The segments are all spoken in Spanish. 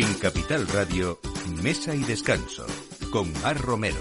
En Capital Radio, Mesa y Descanso, con Mar Romero.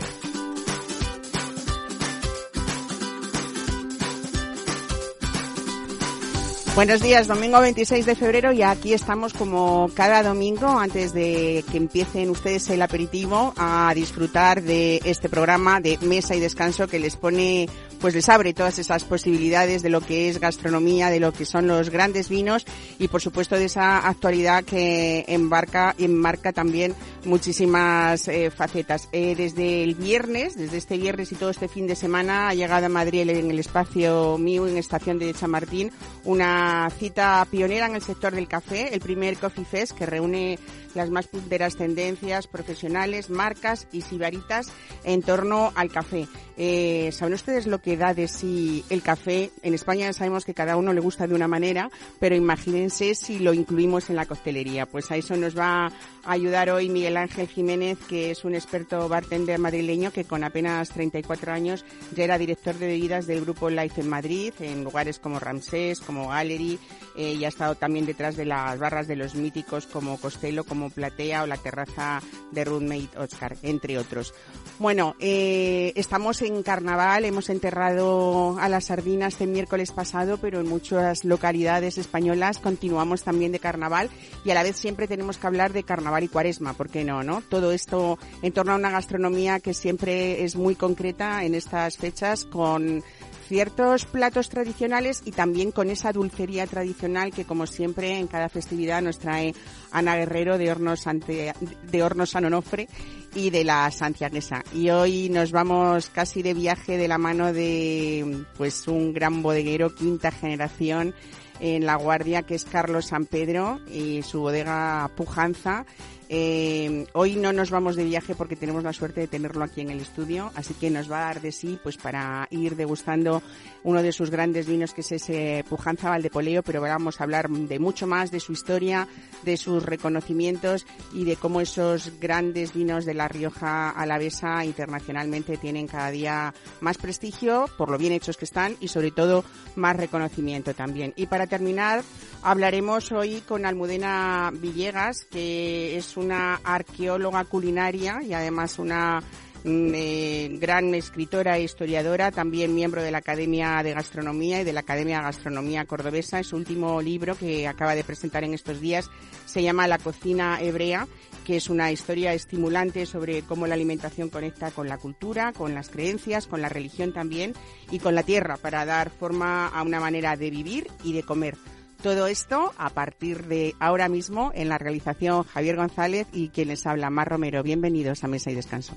Buenos días, domingo 26 de febrero y aquí estamos como cada domingo antes de que empiecen ustedes el aperitivo a disfrutar de este programa de mesa y descanso que les pone pues les abre todas esas posibilidades de lo que es gastronomía, de lo que son los grandes vinos y por supuesto de esa actualidad que embarca enmarca también muchísimas eh, facetas. Eh, desde el viernes, desde este viernes y todo este fin de semana ha llegado a Madrid en el espacio MIU en estación de Chamartín una cita pionera en el sector del café, el primer Coffee Fest que reúne las más punteras tendencias profesionales, marcas y sibaritas en torno al café. Eh, ¿Saben ustedes lo que da de sí el café? En España sabemos que cada uno le gusta de una manera, pero imagínense si lo incluimos en la coctelería. Pues a eso nos va a ayudar hoy Miguel Ángel Jiménez, que es un experto bartender madrileño que con apenas 34 años ya era director de bebidas del grupo Life en Madrid, en lugares como Ramsés, como Gallery, eh, y ha estado también detrás de las barras de los míticos como Costello, como Platea o la terraza de Roommate Oscar, entre otros. Bueno, eh, estamos en carnaval, hemos enterrado a la sardina este miércoles pasado, pero en muchas localidades españolas continuamos también de carnaval y a la vez siempre tenemos que hablar de carnaval y cuaresma, ¿por qué no, no? Todo esto en torno a una gastronomía que siempre es muy concreta en estas fechas con ciertos platos tradicionales y también con esa dulcería tradicional que como siempre en cada festividad nos trae Ana Guerrero de Hornos, ante, de Hornos San Onofre y de la Santiaguesa. Y hoy nos vamos casi de viaje de la mano de pues un gran bodeguero, quinta generación en La Guardia, que es Carlos San Pedro y su bodega Pujanza eh, hoy no nos vamos de viaje porque tenemos la suerte de tenerlo aquí en el estudio, así que nos va a dar de sí pues para ir degustando uno de sus grandes vinos que es ese Pujanza Valdepoleo, pero vamos a hablar de mucho más, de su historia, de sus reconocimientos y de cómo esos grandes vinos de La Rioja Alavesa internacionalmente tienen cada día más prestigio por lo bien hechos que están y sobre todo más reconocimiento también. Y para terminar, hablaremos hoy con Almudena Villegas, que es una arqueóloga culinaria y además una mm, eh, gran escritora e historiadora, también miembro de la Academia de Gastronomía y de la Academia de Gastronomía Cordobesa. Su último libro que acaba de presentar en estos días se llama La cocina hebrea, que es una historia estimulante sobre cómo la alimentación conecta con la cultura, con las creencias, con la religión también y con la tierra para dar forma a una manera de vivir y de comer. Todo esto a partir de ahora mismo en la realización Javier González y quien les habla, Mar Romero. Bienvenidos a Mesa y Descanso.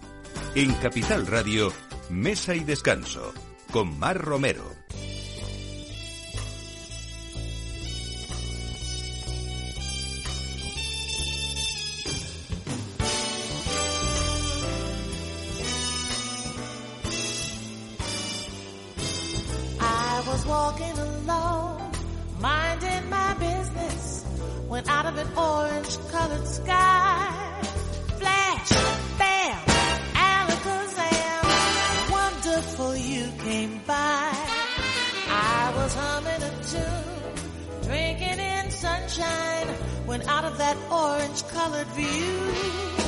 En Capital Radio, Mesa y Descanso, con Mar Romero. I was walking alone, minding my business, when out of an orange colored sky, flash, bam, alakazam, wonderful you came by. I was humming a tune, drinking in sunshine, when out of that orange colored view,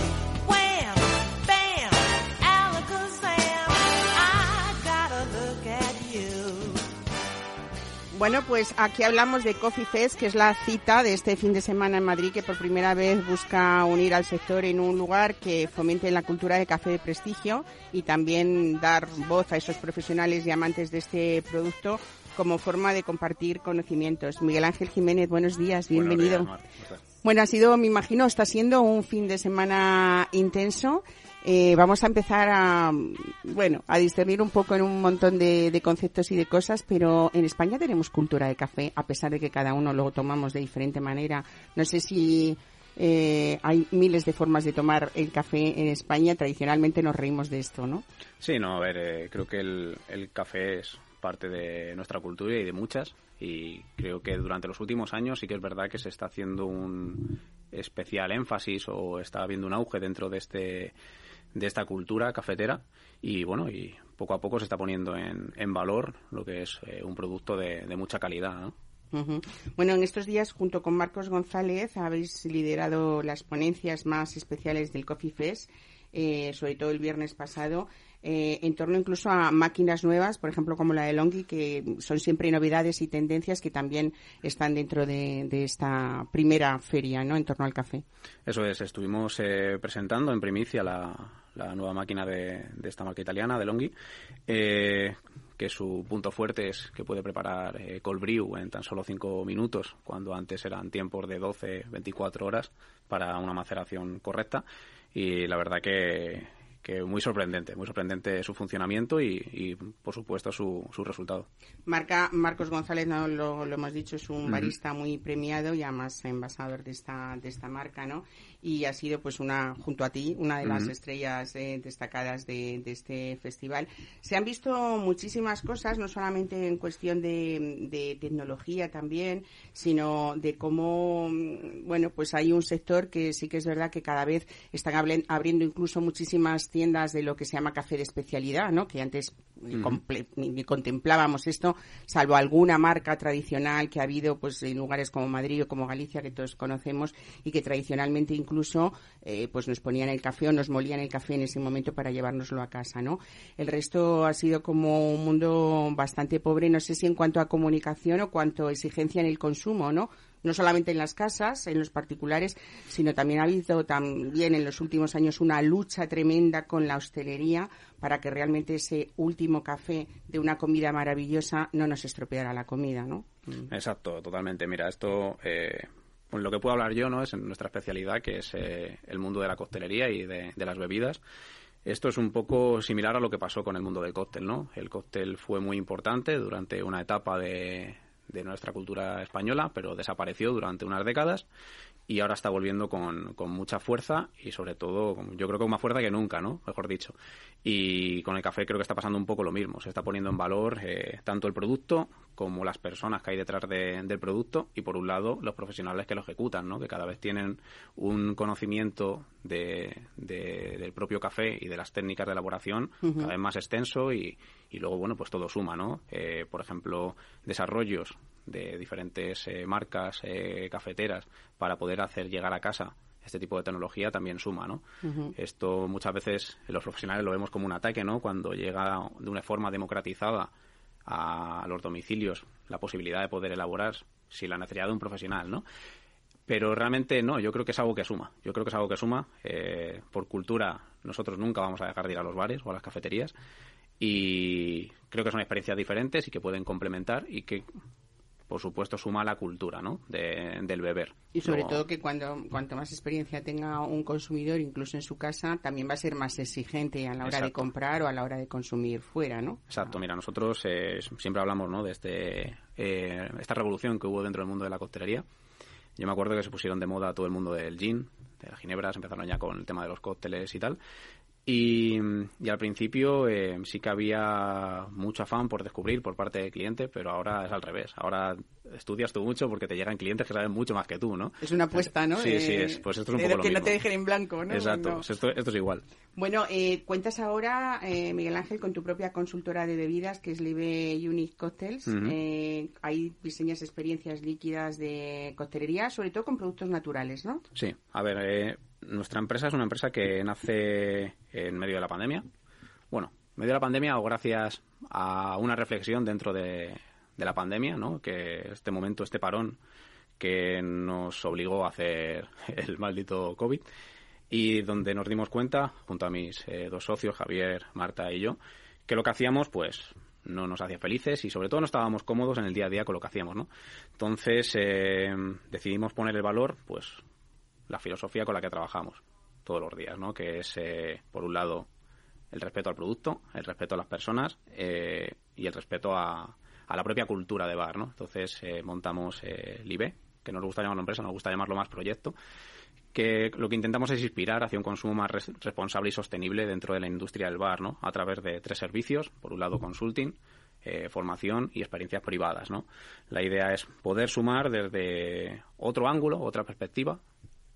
Bueno, pues aquí hablamos de Coffee Fest, que es la cita de este fin de semana en Madrid, que por primera vez busca unir al sector en un lugar que fomente la cultura de café de prestigio y también dar voz a esos profesionales y amantes de este producto como forma de compartir conocimientos. Miguel Ángel Jiménez, buenos días, bienvenido. Bueno, ha sido, me imagino, está siendo un fin de semana intenso. Eh, vamos a empezar a, bueno, a discernir un poco en un montón de, conceptos y de cosas, pero en España tenemos cultura de café, a pesar de que cada uno lo tomamos de diferente manera. No sé si eh, hay miles de formas de tomar el café en España. Tradicionalmente nos reímos de esto, ¿no? Sí, no, a ver, eh, creo que el, el café es parte de nuestra cultura y de muchas. Y creo que durante los últimos años sí que es verdad que se está haciendo un especial énfasis o está habiendo un auge dentro de este de esta cultura cafetera y bueno y poco a poco se está poniendo en, en valor lo que es eh, un producto de, de, mucha calidad. Bueno, en estos días, junto con Marcos González, habéis liderado las ponencias más especiales del Coffee Fest, eh, sobre todo el viernes pasado, eh, en torno incluso a máquinas nuevas, por ejemplo, como la de Longi, que son siempre novedades y tendencias que también están dentro de, de esta primera feria, ¿no?, en torno al café. Eso es, estuvimos eh, presentando en primicia la, la nueva máquina de, de esta marca italiana, de Longhi, eh, que su punto fuerte es que puede preparar eh, cold brew en tan solo 5 minutos, cuando antes eran tiempos de 12, 24 horas para una maceración correcta. Y la verdad que, que muy sorprendente, muy sorprendente su funcionamiento y, y por supuesto, su, su resultado. Marca Marcos González, no lo, lo hemos dicho, es un barista muy premiado y además embajador de esta, de esta marca, ¿no? Y ha sido, pues, una, junto a ti, una de las estrellas eh, destacadas de, de este festival. Se han visto muchísimas cosas, no solamente en cuestión de, de tecnología también, sino de cómo, bueno, pues hay un sector que sí que es verdad que cada vez están abriendo incluso muchísimas tiendas de lo que se llama café de especialidad, ¿no? Que antes ni, ni- ni contemplábamos esto, salvo alguna marca tradicional que ha habido pues en lugares como Madrid o como Galicia que todos conocemos y que tradicionalmente incluso eh, pues nos ponían el café o nos molían el café en ese momento para llevárnoslo a casa, ¿no? El resto ha sido como un mundo bastante pobre, no sé si en cuanto a comunicación o cuanto a exigencia en el consumo, ¿no? No solamente en las casas, en los particulares, sino también ha habido también en los últimos años una lucha tremenda con la hostelería para que realmente ese último café de una comida maravillosa no nos estropeara la comida, ¿no? Exacto, totalmente. Mira, esto, eh, lo que puedo hablar yo, ¿no? Es en nuestra especialidad, que es eh, el mundo de la coctelería y de, de las bebidas. Esto es un poco similar a lo que pasó con el mundo del cóctel, ¿no? El cóctel fue muy importante durante una etapa de, de nuestra cultura española, pero desapareció durante unas décadas y ahora está volviendo con, con mucha fuerza y sobre todo, yo creo que con más fuerza que nunca, ¿no? Mejor dicho. Y con el café creo que está pasando un poco lo mismo. Se está poniendo en valor eh, tanto el producto como las personas que hay detrás de- del producto y por un lado los profesionales que lo ejecutan, ¿no? Que cada vez tienen un conocimiento de, de- del propio café y de las técnicas de elaboración cada vez más extenso y, y luego, bueno, pues todo suma, ¿no? Eh, por ejemplo, desarrollos de diferentes eh, marcas eh, cafeteras para poder hacer llegar a casa este tipo de tecnología también suma, ¿no? Esto muchas veces los profesionales lo vemos como un ataque, ¿no? Cuando llega de una forma democratizada a los domicilios la posibilidad de poder elaborar sin la necesidad de un profesional, ¿no? Pero realmente no, yo creo que es algo que suma. Yo creo que es algo que suma. Eh, por cultura, nosotros nunca vamos a dejar de ir a los bares o a las cafeterías. Y creo que son experiencias diferentes y que pueden complementar y que, por supuesto, suma a la cultura, ¿no? De- del beber. Y sobre Luego- todo que cuando cuanto más experiencia tenga un consumidor, incluso en su casa, también va a ser más exigente a la hora de comprar o a la hora de consumir fuera, ¿no? Exacto, mira, nosotros eh, siempre hablamos ¿no? de este, eh, esta revolución que hubo dentro del mundo de la coctelería. Yo me acuerdo que se pusieron de moda todo el mundo del gin, de la ginebra, se empezaron ya con el tema de los cócteles y tal. Y, y al principio eh, sí que había mucho afán por descubrir por parte del cliente, pero ahora es al revés. Ahora estudias tú mucho porque te llegan clientes que saben mucho más que tú, ¿no? Es una apuesta, ¿no? Sí, sí, es, pues esto es un poco lo que no mismo. te dejen en blanco, ¿no? Exacto, No. pues esto, esto es igual. Bueno, eh, cuentas ahora, eh, Miguel Ángel, con tu propia consultora de bebidas, que es Live Unique Cocktails. Ujú. Eh, ahí diseñas experiencias líquidas de coctelería, sobre todo con productos naturales, ¿no? Sí, a ver, eh, nuestra empresa es una empresa que nace en medio de la pandemia. Bueno, en medio de la pandemia o gracias a una reflexión dentro de, de la pandemia, ¿no? Que este momento, este parón que nos obligó a hacer el maldito COVID y donde nos dimos cuenta, junto a mis eh, dos socios, Javier, Marta y yo, que lo que hacíamos, pues, no nos hacía felices y sobre todo no estábamos cómodos en el día a día con lo que hacíamos, ¿no? Entonces eh, decidimos poner el valor, pues, la filosofía con la que trabajamos todos los días, ¿no? Que es, eh, por un lado, el respeto al producto, el respeto a las personas eh, y el respeto a, la propia cultura de bar, ¿no? Entonces eh, montamos eh, Libe, que no nos gusta llamarlo empresa, nos gusta llamarlo más proyecto, que lo que intentamos es inspirar hacia un consumo más res- responsable y sostenible dentro de la industria del bar, ¿no? A través de tres servicios, por un lado consulting, eh, formación y experiencias privadas, ¿no? La idea es poder sumar desde otro ángulo, otra perspectiva,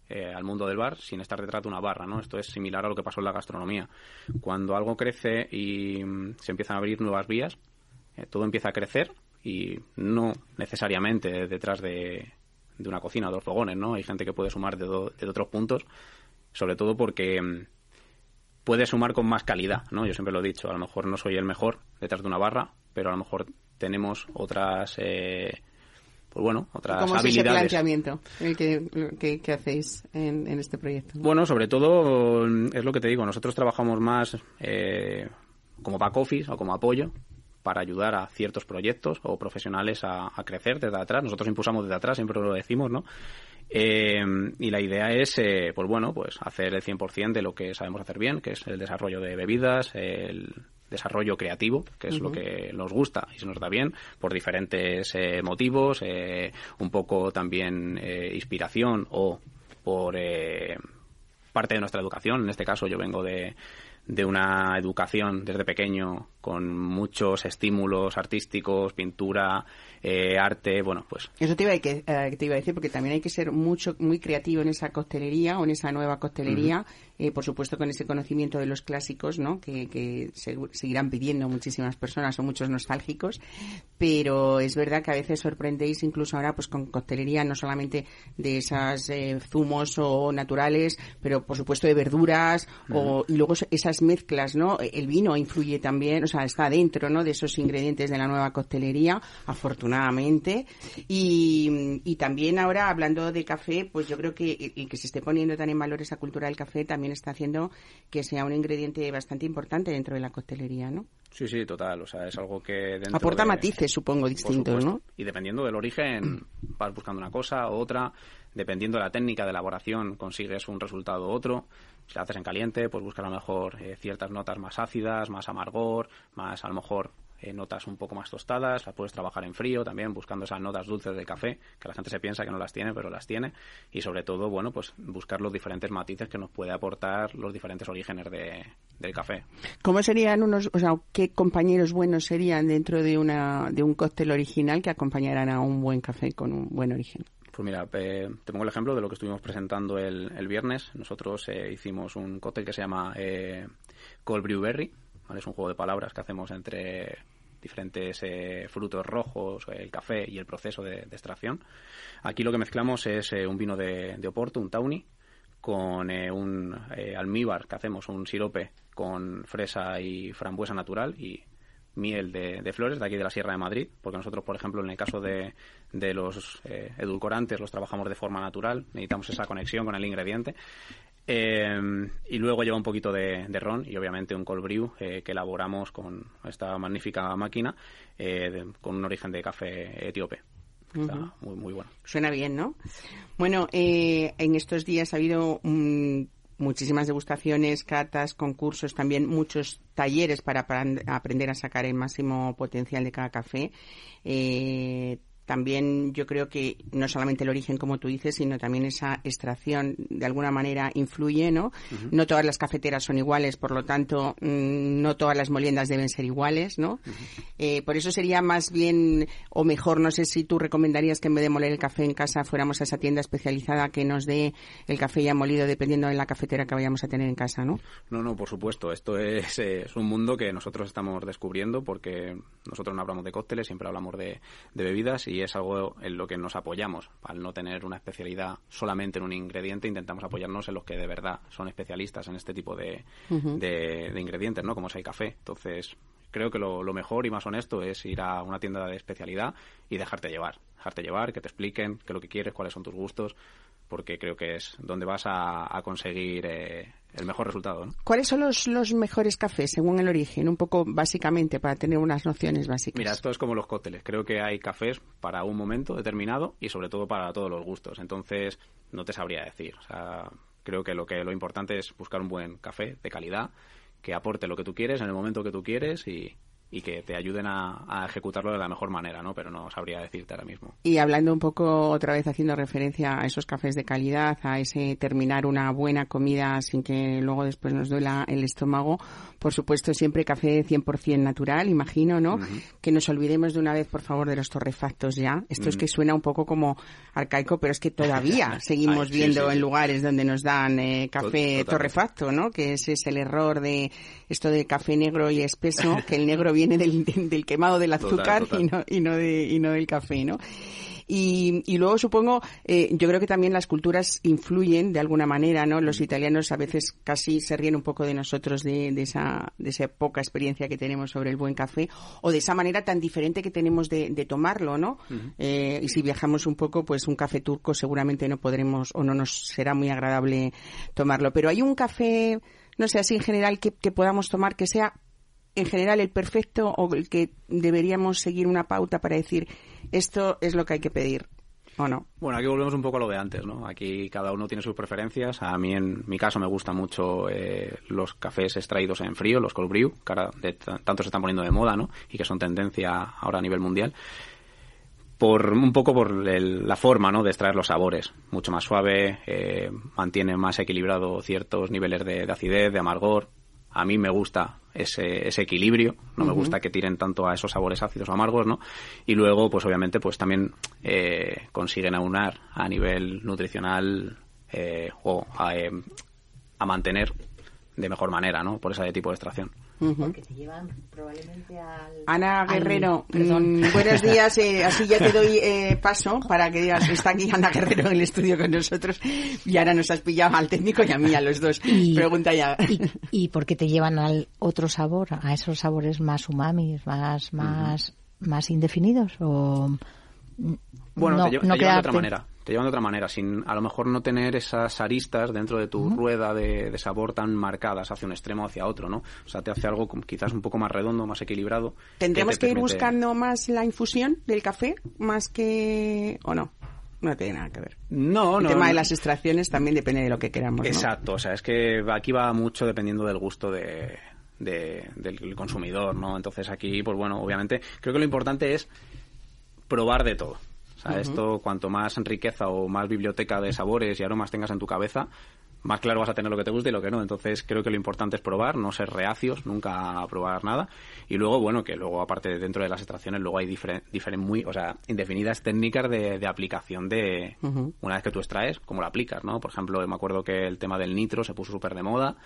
eh, al mundo del bar sin estar detrás de una barra, ¿no? Esto es similar a lo que pasó en la gastronomía. Cuando algo crece y mm, se empiezan a abrir nuevas vías, eh, todo empieza a crecer, y no necesariamente detrás de, de una cocina o dos fogones, ¿no? Hay gente que puede sumar de, de otros puntos, sobre todo porque mm, puede sumar con más calidad, ¿no? Yo siempre lo he dicho, a lo mejor no soy el mejor detrás de una barra, pero a lo mejor tenemos otras, eh, pues bueno, otras ¿Cómo habilidades. es ese planteamiento el que, que, hacéis en, en, este proyecto? Bueno, sobre todo es lo que te digo, nosotros trabajamos más eh, como back office o como apoyo para ayudar a ciertos proyectos o profesionales a, a, crecer desde atrás. Nosotros impulsamos desde atrás, siempre lo decimos, ¿no? Eh, y la idea es, eh, pues bueno, pues hacer el 100% de lo que sabemos hacer bien, que es el desarrollo de bebidas, el desarrollo creativo, que es uh -huh. lo que nos gusta y se nos da bien por diferentes eh, motivos, eh, un poco también eh, inspiración o por eh, parte de nuestra educación. En este caso yo vengo de, de una educación desde pequeño con muchos estímulos artísticos, pintura, eh, arte, bueno, pues... Eso te iba, a, que, eh, te iba a decir, porque también hay que ser mucho muy creativo en esa costelería o en esa nueva costelería, uh -huh. Eh, por supuesto con ese conocimiento de los clásicos, ¿no? Que, que se, seguirán pidiendo muchísimas personas o muchos nostálgicos, pero es verdad que a veces sorprendéis incluso ahora pues con costelería no solamente de esas eh, zumos o naturales, pero por supuesto de verduras uh -huh. o, y luego esas mezclas, ¿no? El vino influye también, o sea, está dentro, ¿no? De esos ingredientes de la nueva costelería, afortunadamente. Y, y, también ahora, hablando de café, pues yo creo que el que se esté poniendo tan en valor esa cultura del café también está haciendo que sea un ingrediente bastante importante dentro de la coctelería, ¿no? Sí, sí, total. O sea, es algo que dentro Aporta de, matices, supongo, distintos, ¿no? Y dependiendo del origen, vas buscando una cosa u otra. Dependiendo de la técnica de elaboración, consigues un resultado u otro. Si la haces en caliente, pues buscas a lo mejor eh, ciertas notas más ácidas, más amargor, más a lo mejor eh, notas un poco más tostadas, las puedes trabajar en frío también, buscando esas notas dulces del café, que la gente se piensa que no las tiene, pero las tiene, y sobre todo, bueno, pues buscar los diferentes matices que nos puede aportar los diferentes orígenes de, del café. ¿Cómo serían unos, o sea, qué compañeros buenos serían dentro de, una, de un cóctel original que acompañaran a un buen café con un buen origen? Pues mira, eh, te pongo el ejemplo de lo que estuvimos presentando el, el viernes. Nosotros eh, hicimos un cóctel que se llama eh, Cold Brew Berry, Es un juego de palabras que hacemos entre diferentes eh, frutos rojos, el café y el proceso de, extracción. Aquí lo que mezclamos es eh, un vino de, de, Oporto, un Tawny, con eh, un almíbar que hacemos, un sirope con fresa y frambuesa natural y miel de, flores de aquí de la Sierra de Madrid, porque nosotros, por ejemplo, en el caso de, de los edulcorantes los trabajamos de forma natural, necesitamos esa conexión con el ingrediente. Eh, y luego lleva un poquito de, de, ron y obviamente un cold brew eh, que elaboramos con esta magnífica máquina de, con un origen de café etíope. Está uh -huh. muy, muy bueno. Suena bien, ¿no? Bueno, en estos días ha habido un muchísimas degustaciones, catas, concursos, también muchos talleres para, para aprender a sacar el máximo potencial de cada café. Eh, también yo creo que no solamente el origen, como tú dices, sino también esa extracción de alguna manera influye, ¿no? Uh -huh. No todas las cafeteras son iguales, por lo tanto, mmm, no todas las moliendas deben ser iguales, ¿no? Uh -huh. eh, por eso sería más bien, o mejor, no sé si tú recomendarías que en vez de moler el café en casa fuéramos a esa tienda especializada que nos dé el café ya molido dependiendo de la cafetera que vayamos a tener en casa, ¿no? No, no, por supuesto. Esto es, eh, es un mundo que nosotros estamos descubriendo porque nosotros no hablamos de cócteles, siempre hablamos de, de bebidas y es algo en lo que nos apoyamos. Al no tener una especialidad solamente en un ingrediente, intentamos apoyarnos en los que de verdad son especialistas en este tipo de, uh -huh. de, de ingredientes, ¿no? Como es el café. Entonces, creo que lo, lo, mejor y más honesto es ir a una tienda de especialidad y dejarte llevar. Dejarte llevar, que te expliquen qué es lo que quieres, cuáles son tus gustos, porque creo que es donde vas a, a conseguir eh, el mejor resultado. ¿no? ¿Cuáles son los, los mejores cafés según el origen? Un poco básicamente para tener unas nociones básicas. Mira, esto es como los cócteles. Creo que hay cafés para un momento determinado y sobre todo para todos los gustos. Entonces, no te sabría decir. O sea, creo que lo que lo importante es buscar un buen café de calidad que aporte lo que tú quieres en el momento que tú quieres y, y que te ayuden a, a, ejecutarlo de la mejor manera, ¿no? Pero no sabría decirte ahora mismo. Y hablando un poco otra vez haciendo referencia a esos cafés de calidad, a ese terminar una buena comida sin que luego después nos duela el estómago, por supuesto siempre café 100% natural, imagino, ¿no? Uh -huh. Que nos olvidemos de una vez, por favor, de los torrefactos ya. Esto uh -huh. es que suena un poco como arcaico, pero es que todavía seguimos Ay, viendo sí, sí, en lugares donde nos dan eh, café Total. torrefacto, ¿no? Que ese es el error de esto de café negro y espeso, que el negro proviene del, del quemado del azúcar Total, total. y no y no de y no del café, ¿no? Y, y luego supongo, eh, yo creo que también las culturas influyen de alguna manera, ¿no? Los italianos a veces casi se ríen un poco de nosotros de, de esa, de esa poca experiencia que tenemos sobre el buen café o de esa manera tan diferente que tenemos de, de tomarlo, ¿no? Eh, y si viajamos un poco, pues un café turco seguramente no podremos o no nos será muy agradable tomarlo. Pero hay un café, no sé, así en general que, que podamos tomar que sea en general el perfecto o el que deberíamos seguir una pauta para decir esto es lo que hay que pedir o no. Bueno, aquí volvemos un poco a lo de antes, ¿no? Aquí cada uno tiene sus preferencias. A mí, en mi caso, me gustan mucho eh, los cafés extraídos en frío, los cold brew, que ahora de tanto se están poniendo de moda, ¿no? Y que son tendencia ahora a nivel mundial. Por, un poco por el- la forma, ¿no? De extraer los sabores. Mucho más suave, eh, mantiene más equilibrado ciertos niveles de acidez, de amargor. A mí me gusta ese, ese equilibrio, no me gusta que tiren tanto a esos sabores ácidos o amargos, ¿no? Y luego, pues obviamente, pues también eh, consiguen aunar a nivel nutricional eh, o a, eh, a mantener de mejor manera, ¿no? Por ese tipo de extracción. Porque te llevan probablemente al... Ana al- Guerrero, perdón. mm, buenos días. eh, así ya te doy eh, paso para que digas, está aquí Ana Guerrero en el estudio con nosotros y ahora nos has pillado al técnico y a mí, a los dos. Y- Pregunta ya. ¿Y, y por qué te llevan al otro sabor, a esos sabores más umamis, más más más indefinidos o Bueno, no, te, lle- no te llevan de otra manera. Te llevan de otra manera, sin a lo mejor no tener esas aristas dentro de tu rueda de, de sabor tan marcadas hacia un extremo o hacia otro, ¿no? O sea, te hace algo quizás un poco más redondo, más equilibrado. ¿Tendremos te que ir buscando más la infusión del café, más que... o no? No tiene nada que ver. No, el no. tema de las extracciones también depende de lo que queramos. ¿no? Exacto, o sea, es que aquí va mucho dependiendo del gusto de, de- del consumidor, ¿no? Entonces aquí, pues bueno, obviamente, creo que lo importante es probar de todo. O sea, esto, cuanto más riqueza o más biblioteca de sabores y aromas tengas en tu cabeza, más claro vas a tener lo que te gusta y lo que no. Entonces, creo que lo importante es probar, no ser reacios, nunca probar nada. Y luego, bueno, que luego, aparte, dentro de las extracciones, luego hay diferentes, muy, o sea, indefinidas técnicas de, de aplicación de una vez que tú extraes, cómo lo aplicas, ¿no? Por ejemplo, me acuerdo que el tema del nitro se puso súper de moda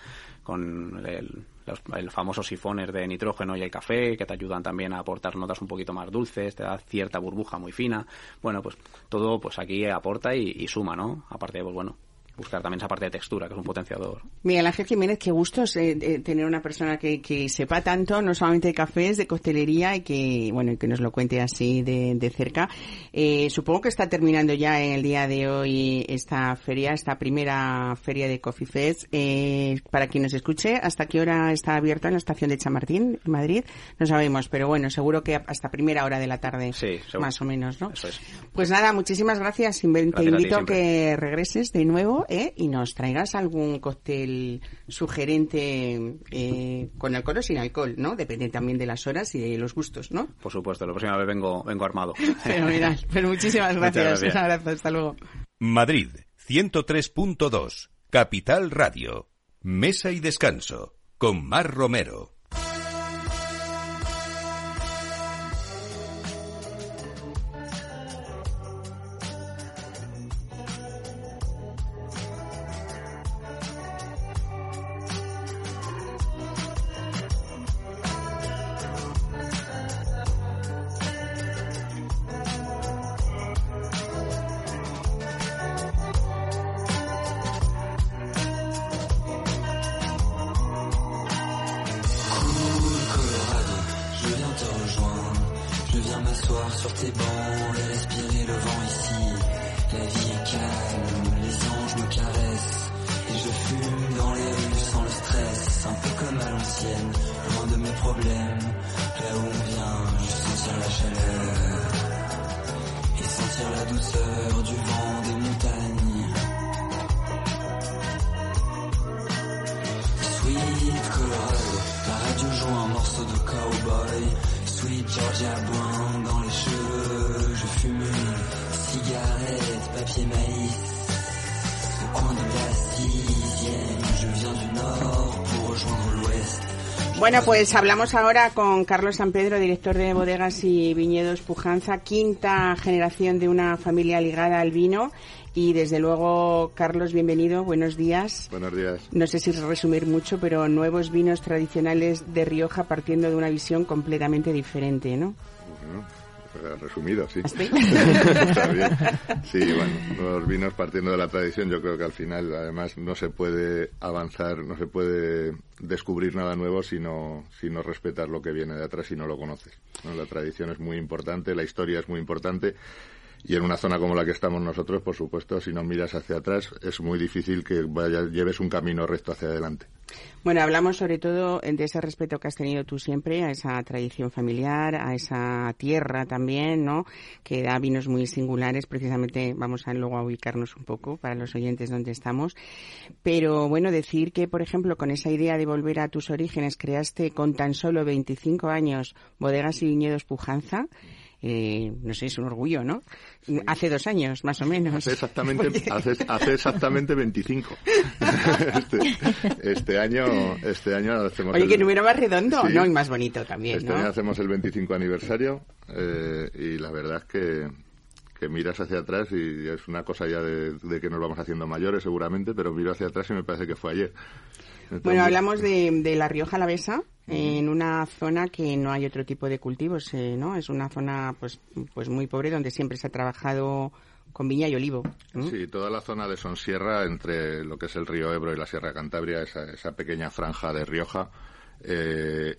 con el, los el famosos sifones de nitrógeno y el café, que te ayudan también a aportar notas un poquito más dulces, te da cierta burbuja muy fina. Bueno, pues todo pues aquí aporta y, y suma, ¿no? Aparte, pues bueno, buscar también esa parte de textura, que es un potenciador. Miguel Ángel Jiménez, qué gusto eh, tener una persona que, que sepa tanto, no solamente de cafés, de costelería y que, bueno, y que nos lo cuente así de, de cerca. Eh, supongo que está terminando ya en el día de hoy esta feria, esta primera feria de Coffee Fest. Eh, para quien nos escuche, ¿hasta qué hora está abierta en la estación de Chamartín, en Madrid? No sabemos, pero bueno, seguro que hasta primera hora de la tarde, Sí, más o menos, ¿no? Eso es. Pues nada, muchísimas gracias. Te Gracias a ti invito a que regreses de nuevo ¿eh? y nos traigas algún cóctel sugerente eh, con alcohol o sin alcohol, ¿no? Depende también de las horas y de los gustos, ¿no? Por supuesto, la próxima vez vengo, vengo armado. Fenomenal. Pues muchísimas gracias. Un abrazo. Hasta luego. Madrid 103.2, Capital Radio. Mesa y descanso con Mar Romero. M'asseoir sur tes bancs et respirer le vent ici. La vie est calme, les anges me caressent. Et je fume dans les rues sans le stress, un peu comme à l'ancienne, loin de mes problèmes. Là où on vient, je sentir la chaleur et sentir la douceur du vent des montagnes. Sweet Colorado, la radio joue un morceau de cowboy. Sweet Georgia Boin cigarette, papier maïs. Au coin de la sixième, je viens du nord pour rejoindre l'ouest. Bueno, pues hablamos ahora con Carlos San Pedro, director de Bodegas y Viñedos Pujanza, quinta generación de una familia ligada al vino. Y desde luego, Carlos, bienvenido, buenos días. Buenos días. No sé si resumir mucho, pero nuevos vinos tradicionales de Rioja partiendo de una visión completamente diferente, ¿no? Resumido, sí. ¿Sí? Está bien. Sí, bueno, los vinos partiendo de la tradición, yo creo que al final, además, no se puede avanzar, no se puede descubrir nada nuevo si no, si no respetas lo que viene de atrás y no lo conoces. ¿no? La tradición es muy importante, la historia es muy importante. Y en una zona como la que estamos nosotros, por supuesto, si no miras hacia atrás, es muy difícil que vaya, lleves un camino recto hacia adelante. Bueno, hablamos sobre todo de ese respeto que has tenido tú siempre a esa tradición familiar, a esa tierra también, ¿no? Que da vinos muy singulares. Precisamente vamos a luego a ubicarnos un poco para los oyentes donde estamos. Pero bueno, decir que, por ejemplo, con esa idea de volver a tus orígenes, creaste con tan solo 25 años Bodegas y Viñedos Pujanza. Eh, no sé, es un orgullo, ¿no? Hace dos años, más o menos. Hace exactamente, hace, hace exactamente 25. este, este año, este año hacemos Oye, el- qué número más redondo, Sí. ¿no? Y más bonito también, Este año hacemos el 25 aniversario eh, y la verdad es que, que miras hacia atrás y es una cosa ya de, de que nos vamos haciendo mayores seguramente, pero miro hacia atrás y me parece que fue ayer. Bueno, hablamos de, de la Rioja Alavesa, en una zona que no hay otro tipo de cultivos, eh, ¿no? Es una zona, pues, pues muy pobre donde siempre se ha trabajado con viña y olivo. Sí, toda la zona de Sonsierra, entre lo que es el río Ebro y la Sierra Cantabria, esa, esa pequeña franja de Rioja, eh,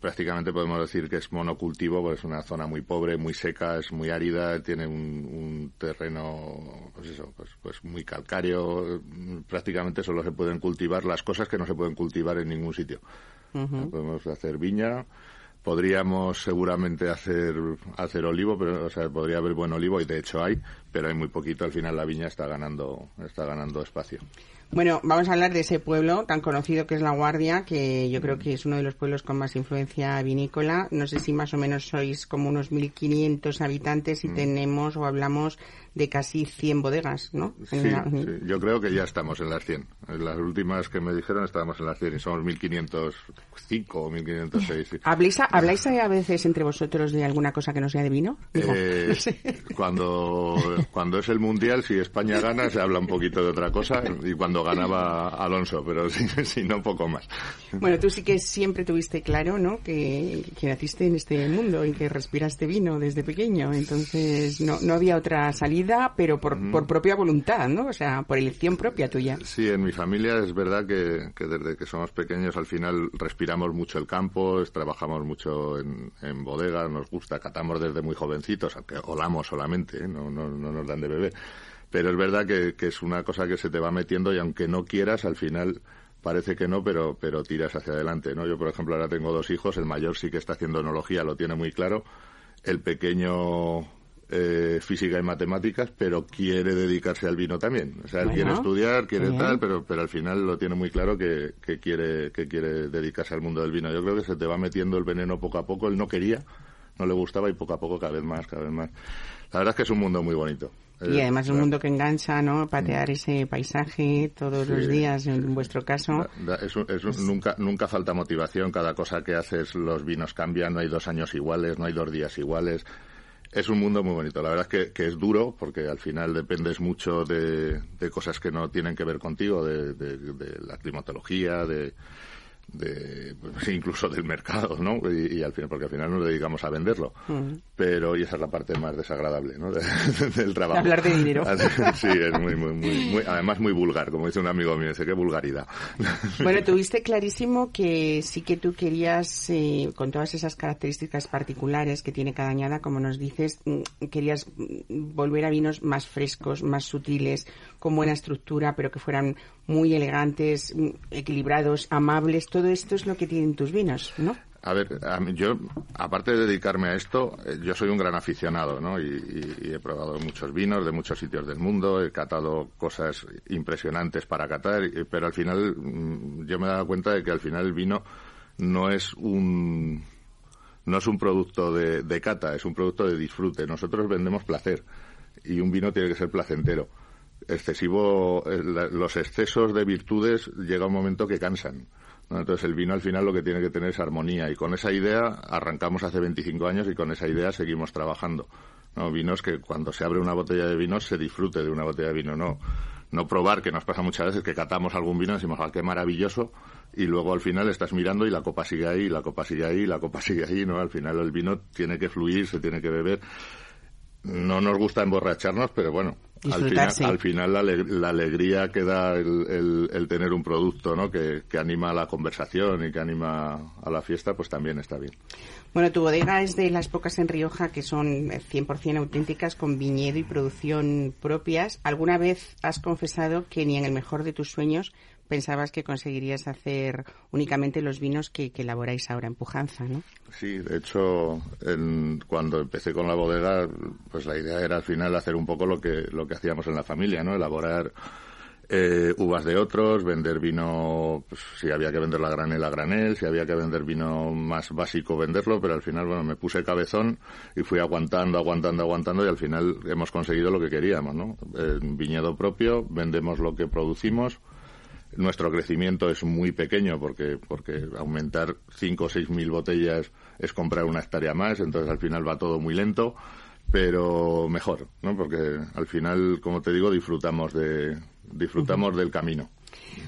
prácticamente podemos decir que es monocultivo, porque es una zona muy pobre, muy seca, es muy árida, tiene un, un terreno, pues eso, pues, pues muy calcáreo, prácticamente solo se pueden cultivar las cosas que no se pueden cultivar en ningún sitio. Podemos hacer viña, podríamos seguramente hacer hacer olivo, pero o sea, podría haber buen olivo y de hecho hay, pero hay muy poquito, al final la viña está ganando está ganando espacio. Bueno, vamos a hablar de ese pueblo tan conocido que es La Guardia, que yo creo que es uno de los pueblos con más influencia vinícola. No sé si más o menos sois como unos 1.500 habitantes y tenemos o hablamos de casi 100 bodegas, ¿no? Sí, En la- sí, yo creo que ya estamos en las 100. En las últimas que me dijeron estábamos en las 100 y somos 1505 o 1506. sí. ¿Habláis a, ¿Habláis a veces entre vosotros de alguna cosa que no sea de vino? Eh, cuando, cuando es el mundial, si España gana, se habla un poquito de otra cosa y cuando ganaba Alonso, pero si, si no, poco más. Bueno, tú sí que siempre tuviste claro, ¿no? Que, que naciste en este mundo y que respiraste vino desde pequeño. Entonces, no, no había otra salida, pero por, por propia voluntad, ¿no? O sea, por elección propia tuya. Sí, en mi familia es verdad que, que desde que somos pequeños al final respiramos mucho el campo, trabajamos mucho en, en bodegas, nos gusta, catamos desde muy jovencitos, aunque olamos solamente, ¿eh? no, no, no nos dan de beber. Pero es verdad que, que es una cosa que se te va metiendo y aunque no quieras, al final parece que no, pero, pero tiras hacia adelante, ¿no? Yo, por ejemplo, ahora tengo dos hijos, el mayor sí que está haciendo enología, lo tiene muy claro, el pequeño eh, física y matemáticas, pero quiere dedicarse al vino también. O sea, él Bueno, quiere estudiar, quiere bien. tal, pero, pero al final lo tiene muy claro que, que quiere, que quiere dedicarse al mundo del vino. Yo creo que se te va metiendo el veneno poco a poco. Él no quería, no le gustaba y poco a poco cada vez más, cada vez más. La verdad es que es un mundo muy bonito. Y además es un mundo que engancha, ¿no? Patear ese paisaje todos Sí. los días, en vuestro caso. Da- da- es un- es un- nunca, nunca falta motivación, cada cosa que haces los vinos cambian, no hay dos años iguales, no hay dos días iguales. Es un mundo muy bonito. La verdad es que, que es duro porque al final dependes mucho de, de cosas que no tienen que ver contigo, de, de- de la climatología, de, de pues, incluso del mercado, ¿no? Y, y al final, porque al final nos dedicamos a venderlo. Mm. Pero, y esa es la parte más desagradable, ¿no? De- del trabajo. Hablar de dinero. Sí, es muy, muy, muy, muy- además muy vulgar, como dice un amigo mío, dice, qué vulgaridad. Bueno, tuviste clarísimo que sí que tú querías, eh, con todas esas características particulares que tiene cada añada, como nos dices, mm, querías mm, volver a vinos más frescos, más sutiles, con buena estructura, pero que fueran muy elegantes, mm, equilibrados, amables. Todo esto es lo que tienen tus vinos, ¿no? A ver, a yo, aparte de dedicarme a esto, eh, yo soy un gran aficionado, ¿no? Y, y- y he probado muchos vinos de muchos sitios del mundo, he catado cosas impresionantes para catar, pero al final mm, yo me he dado cuenta de que al final el vino no es un no es un producto de, de cata, es un producto de disfrute. Nosotros vendemos placer y un vino tiene que ser placentero. Excesivo, eh, los excesos de virtudes llega un momento que cansan. Entonces el vino al final lo que tiene que tener es armonía y con esa idea arrancamos hace 25 años y con esa idea seguimos trabajando. ¿no? Vinos que cuando se abre una botella de vino se disfrute de una botella de vino, no no probar, que nos pasa muchas veces que catamos algún vino y decimos, ah, qué maravilloso, y luego al final estás mirando y la copa sigue ahí, la copa sigue ahí, la copa sigue ahí, ¿no? Al final el vino tiene que fluir, se tiene que beber. No nos gusta emborracharnos, pero bueno, al final, al final la, la, alegría que da el, el, tener un producto ¿no? que, que anima a la conversación y que anima a la fiesta, pues también está bien. Bueno, tu bodega es de las pocas en Rioja que son 100% auténticas, con viñedo y producción propias. ¿Alguna vez has confesado que ni en el mejor de tus sueños pensabas que conseguirías hacer únicamente los vinos que, elaboráis ahora en Pujanza, ¿no? Sí, de hecho, cuando empecé con la bodega, pues la idea era al final hacer un poco lo que, lo que hacíamos en la familia, ¿no? Elaborar eh, uvas de otros, vender vino, pues, si había que vender la granel a granel, si había que vender vino más básico, venderlo, pero al final, bueno, me puse cabezón y fui aguantando, aguantando, aguantando y al final hemos conseguido lo que queríamos, ¿no? viñedo propio, vendemos lo que producimos, nuestro crecimiento es muy pequeño porque, porque aumentar 5 o 6 mil botellas es comprar una hectárea más, entonces al final va todo muy lento pero mejor, ¿no? Porque al final, como te digo, disfrutamos de disfrutamos del camino.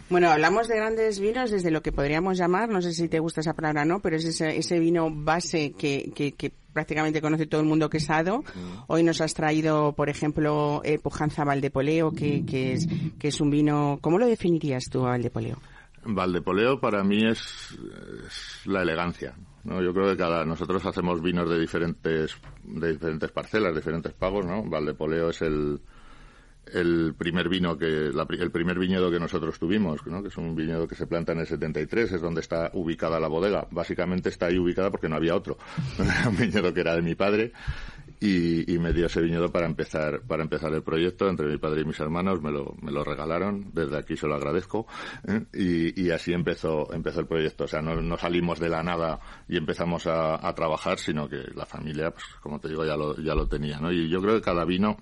Bueno, hablamos de grandes vinos desde lo que podríamos llamar, no sé si te gusta esa palabra o no, pero es ese, ese vino base que, que, prácticamente conoce todo el mundo quesado. Hoy nos has traído, por ejemplo, el Pujanza Valdepoleo, que, que, es, que es un vino... ¿Cómo lo definirías tú Valdepoleo? Valdepoleo para mí es, es la elegancia. ¿no? Yo creo que cada nosotros hacemos vinos de diferentes de diferentes parcelas, diferentes pagos, ¿no? Valdepoleo es el el primer vino que el primer viñedo que nosotros tuvimos, ¿no? que es un viñedo que se planta en el 73, es donde está ubicada la bodega. Básicamente está ahí ubicada porque no había otro. un viñedo que era de mi padre y, me dio ese viñedo para empezar para empezar el proyecto entre mi padre y mis hermanos me lo, me lo regalaron desde aquí se lo agradezco ¿eh? y, así empezó empezó el proyecto o sea no, no salimos de la nada y empezamos a, a, trabajar sino que la familia pues como te digo ya lo ya lo tenía no y yo creo que cada vino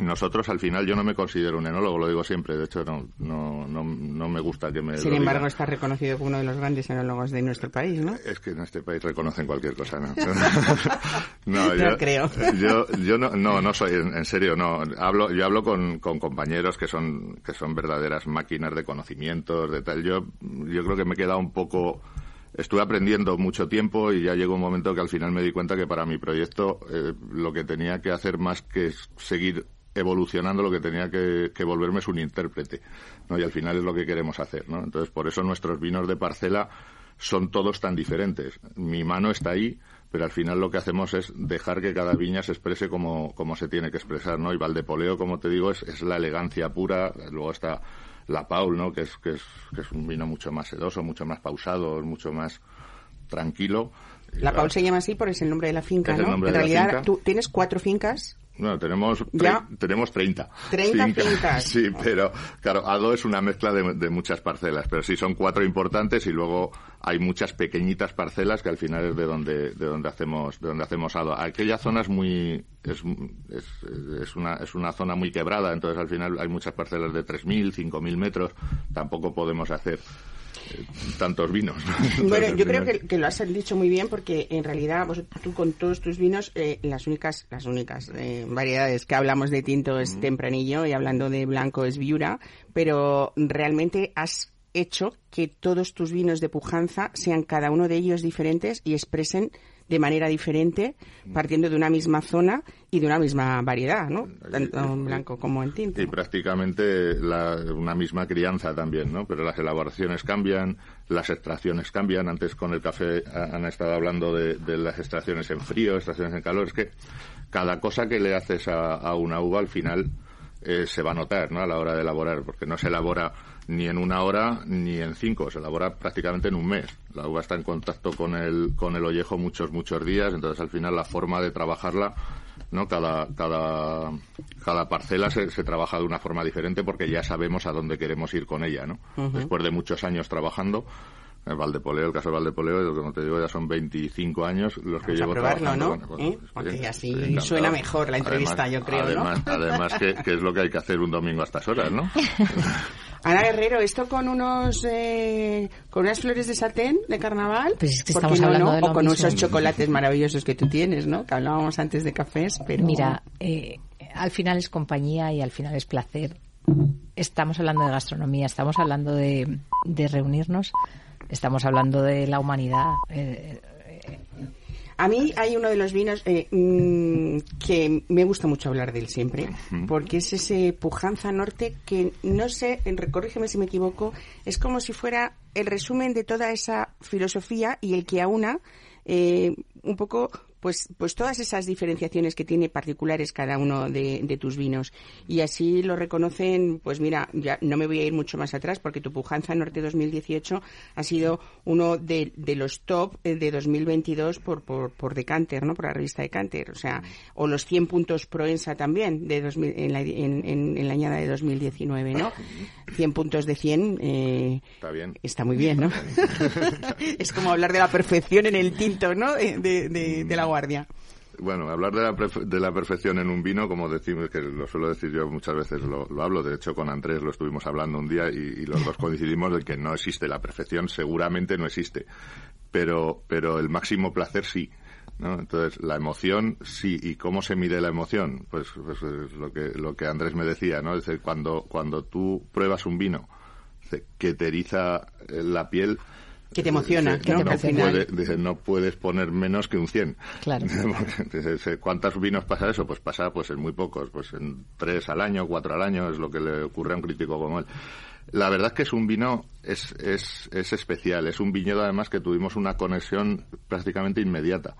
nosotros, al final, yo no me considero un enólogo, lo digo siempre. De hecho, no, no, no, me gusta que me. Sin embargo, está reconocido como uno de los grandes enólogos de nuestro país, ¿no? Es que en este país reconocen cualquier cosa, ¿no? no, yo, creo. Yo, yo no, no, no soy, en, serio, no. Hablo, yo hablo con, con compañeros que son, que son verdaderas máquinas de conocimientos, de tal. Yo, yo creo que me he quedado un poco estuve aprendiendo mucho tiempo y ya llegó un momento que al final me di cuenta que para mi proyecto eh, lo que tenía que hacer más que seguir evolucionando lo que tenía que, volverme es un intérprete, ¿no? Y al final es lo que queremos hacer, ¿no? Entonces, por eso nuestros vinos de parcela son todos tan diferentes. Mi mano está ahí, pero al final lo que hacemos es dejar que cada viña se exprese como, como se tiene que expresar, ¿no? Y Valdepoleo, como te digo, es, es la elegancia pura. Luego está la Paul, ¿no? Que es, que es, que es un vino mucho más sedoso, mucho más pausado, mucho más tranquilo. La Paul se llama así por es el nombre de la finca, ¿no? En realidad, tú tienes cuatro fincas bueno, tenemos, tenemos 30. 30 fincas. Sí, pero claro, ADO es una mezcla de, muchas parcelas, pero sí son cuatro importantes y luego hay muchas pequeñitas parcelas que al final es de donde, de donde hacemos, de donde hacemos ADO. Aquella zona es muy, es, es, es, una, es una zona muy quebrada, entonces al final hay muchas parcelas de 3.000, 5.000 metros, tampoco podemos hacer tantos vinos. Bueno, yo creo que, lo has dicho muy bien porque en realidad tú con todos tus vinos, eh, las únicas, las únicas eh, variedades que hablamos de tinto es tempranillo y hablando de blanco es viura, pero realmente has hecho que todos tus vinos de pujanza sean cada uno de ellos diferentes y expresen de manera diferente, partiendo de una misma zona y de una misma variedad, ¿no? Tanto en blanco como en tinto. Y prácticamente una misma crianza también, ¿no? Pero las elaboraciones cambian, las extracciones cambian. Antes con el café han estado hablando de, las extracciones en frío, extracciones en calor. Es que cada cosa que le haces a, una uva al final eh, se va a notar, ¿no? A la hora de elaborar, porque no se elabora ni en una hora ni en cinco, se elabora prácticamente en un mes. La uva está en contacto con el, con el ollejo muchos, muchos días, entonces al final la forma de trabajarla, ¿no? Cada, cada, cada parcela se, se trabaja de una forma diferente porque ya sabemos a dónde queremos ir con ella, ¿no? Después de muchos años trabajando, el Valdepoleo, el caso de Valdepoleo, como te digo, ya son 25 años los que llevo trabajando. ¿no? ¿Eh? Porque así suena mejor la entrevista, yo creo, además, Además, que, que, es lo que hay que hacer un domingo a estas horas, ¿no? Ana Guerrero, esto con unos eh, con unas flores de satén de carnaval, Pues es que ¿por qué estamos no, hablando no? de lo o con mismo. esos chocolates maravillosos que tú tienes, ¿no? Que hablábamos antes de cafés, pero Mira, eh, al final es compañía y al final es placer. Estamos hablando de gastronomía, estamos hablando de, de reunirnos, estamos hablando de la humanidad. eh, A mí hay uno de los vinos eh, mm, que me gusta mucho hablar de él siempre, porque es ese pujanza norte que no sé, en- corrígeme si me equivoco, es como si fuera el resumen de toda esa filosofía y el que aúna eh, un poco pues pues todas esas diferenciaciones que tiene particulares cada uno de, de tus vinos y así lo reconocen pues mira ya no me voy a ir mucho más atrás porque tu pujanza norte 2018 ha sido uno de, de los top eh, de 2022 por, por por Decanter no por la revista Decanter o sea o los 100 puntos Proensa también de 2000 en la en, en- en la añada de 2019 no 100 puntos de 100 eh, Está bien. Está muy bien, ¿no? es como hablar de la perfección en el tinto, ¿no? De, de- de- de la guardia. Bueno, hablar de la, de la perfección en un vino, como decimos, que lo suelo decir yo muchas veces, lo, lo hablo, de hecho con Andrés lo estuvimos hablando un día y, y los dos coincidimos de que no existe la perfección, seguramente no existe, pero, pero el máximo placer sí. ¿no? Entonces, la emoción sí. ¿Y cómo se mide la emoción? Pues, pues, es lo que, lo que Andrés me decía, ¿no? Es decir, cuando, cuando tú pruebas un vino que te eriza eh, la piel, Que te emociona, dice, ¿no? no, al final- puede- dice, no puedes poner menos que un 100. Claro. ¿Cuántos vinos pasa eso? Pues pasa pues en muy pocos, pues en tres al año, cuatro al año, es lo que le ocurre a un crítico como él. La verdad es que es un vino, es, es, es especial, es un viñedo además que tuvimos una conexión prácticamente inmediata.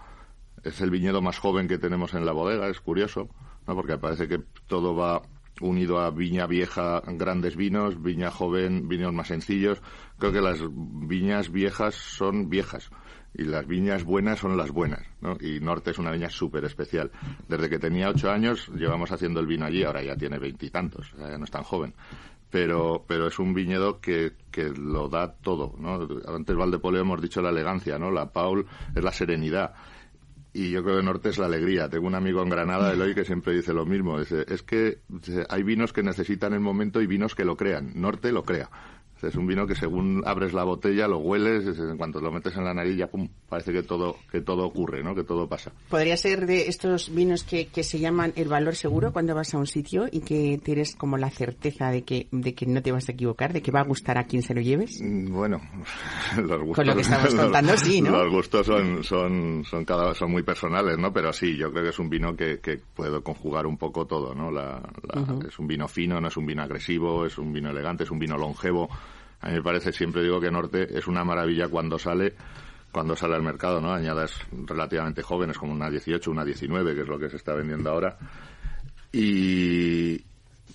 Es el viñedo más joven que tenemos en la bodega, es curioso, ¿no? porque parece que todo va unido a viña vieja, grandes vinos, viña joven, vinos más sencillos. Creo que las viñas viejas son viejas y las viñas buenas son las buenas, ¿no? Y Norte es una viña súper especial. Desde que tenía ocho años llevamos haciendo el vino allí, ahora ya tiene veintitantos, ya no es tan joven. Pero, pero es un viñedo que, que lo da todo, ¿no? Antes Valdepoleo hemos dicho la elegancia, ¿no? La Paul es la serenidad. Y yo creo que Norte es la alegría. Tengo un amigo en Granada, Eloy, que siempre dice lo mismo. Es que hay vinos que necesitan el momento y vinos que lo crean. Norte lo crea. Es un vino que según abres la botella, lo hueles, en cuanto lo metes en la nariz, ya pum, parece que todo, que todo ocurre, ¿no? Que todo pasa. Podría ser de estos vinos que, que se llaman el valor seguro cuando vas a un sitio y que tienes como la certeza de que, de que no te vas a equivocar, de que va a gustar a quien se lo lleves. Mm, Bueno, los gustos, Con lo que estamos los- contando, sí, ¿no? Los gustos son, son, son, cada, son muy personales, ¿no? Pero sí, yo creo que es un vino que, que puedo conjugar un poco todo, ¿no? La, la- Es un vino fino, no es un vino agresivo, es un vino elegante, es un vino longevo. A mí me parece, siempre digo que Norte es una maravilla cuando sale cuando sale al mercado, ¿no? Añadas relativamente jóvenes, como una 18, una 19, que es lo que se está vendiendo ahora. Y,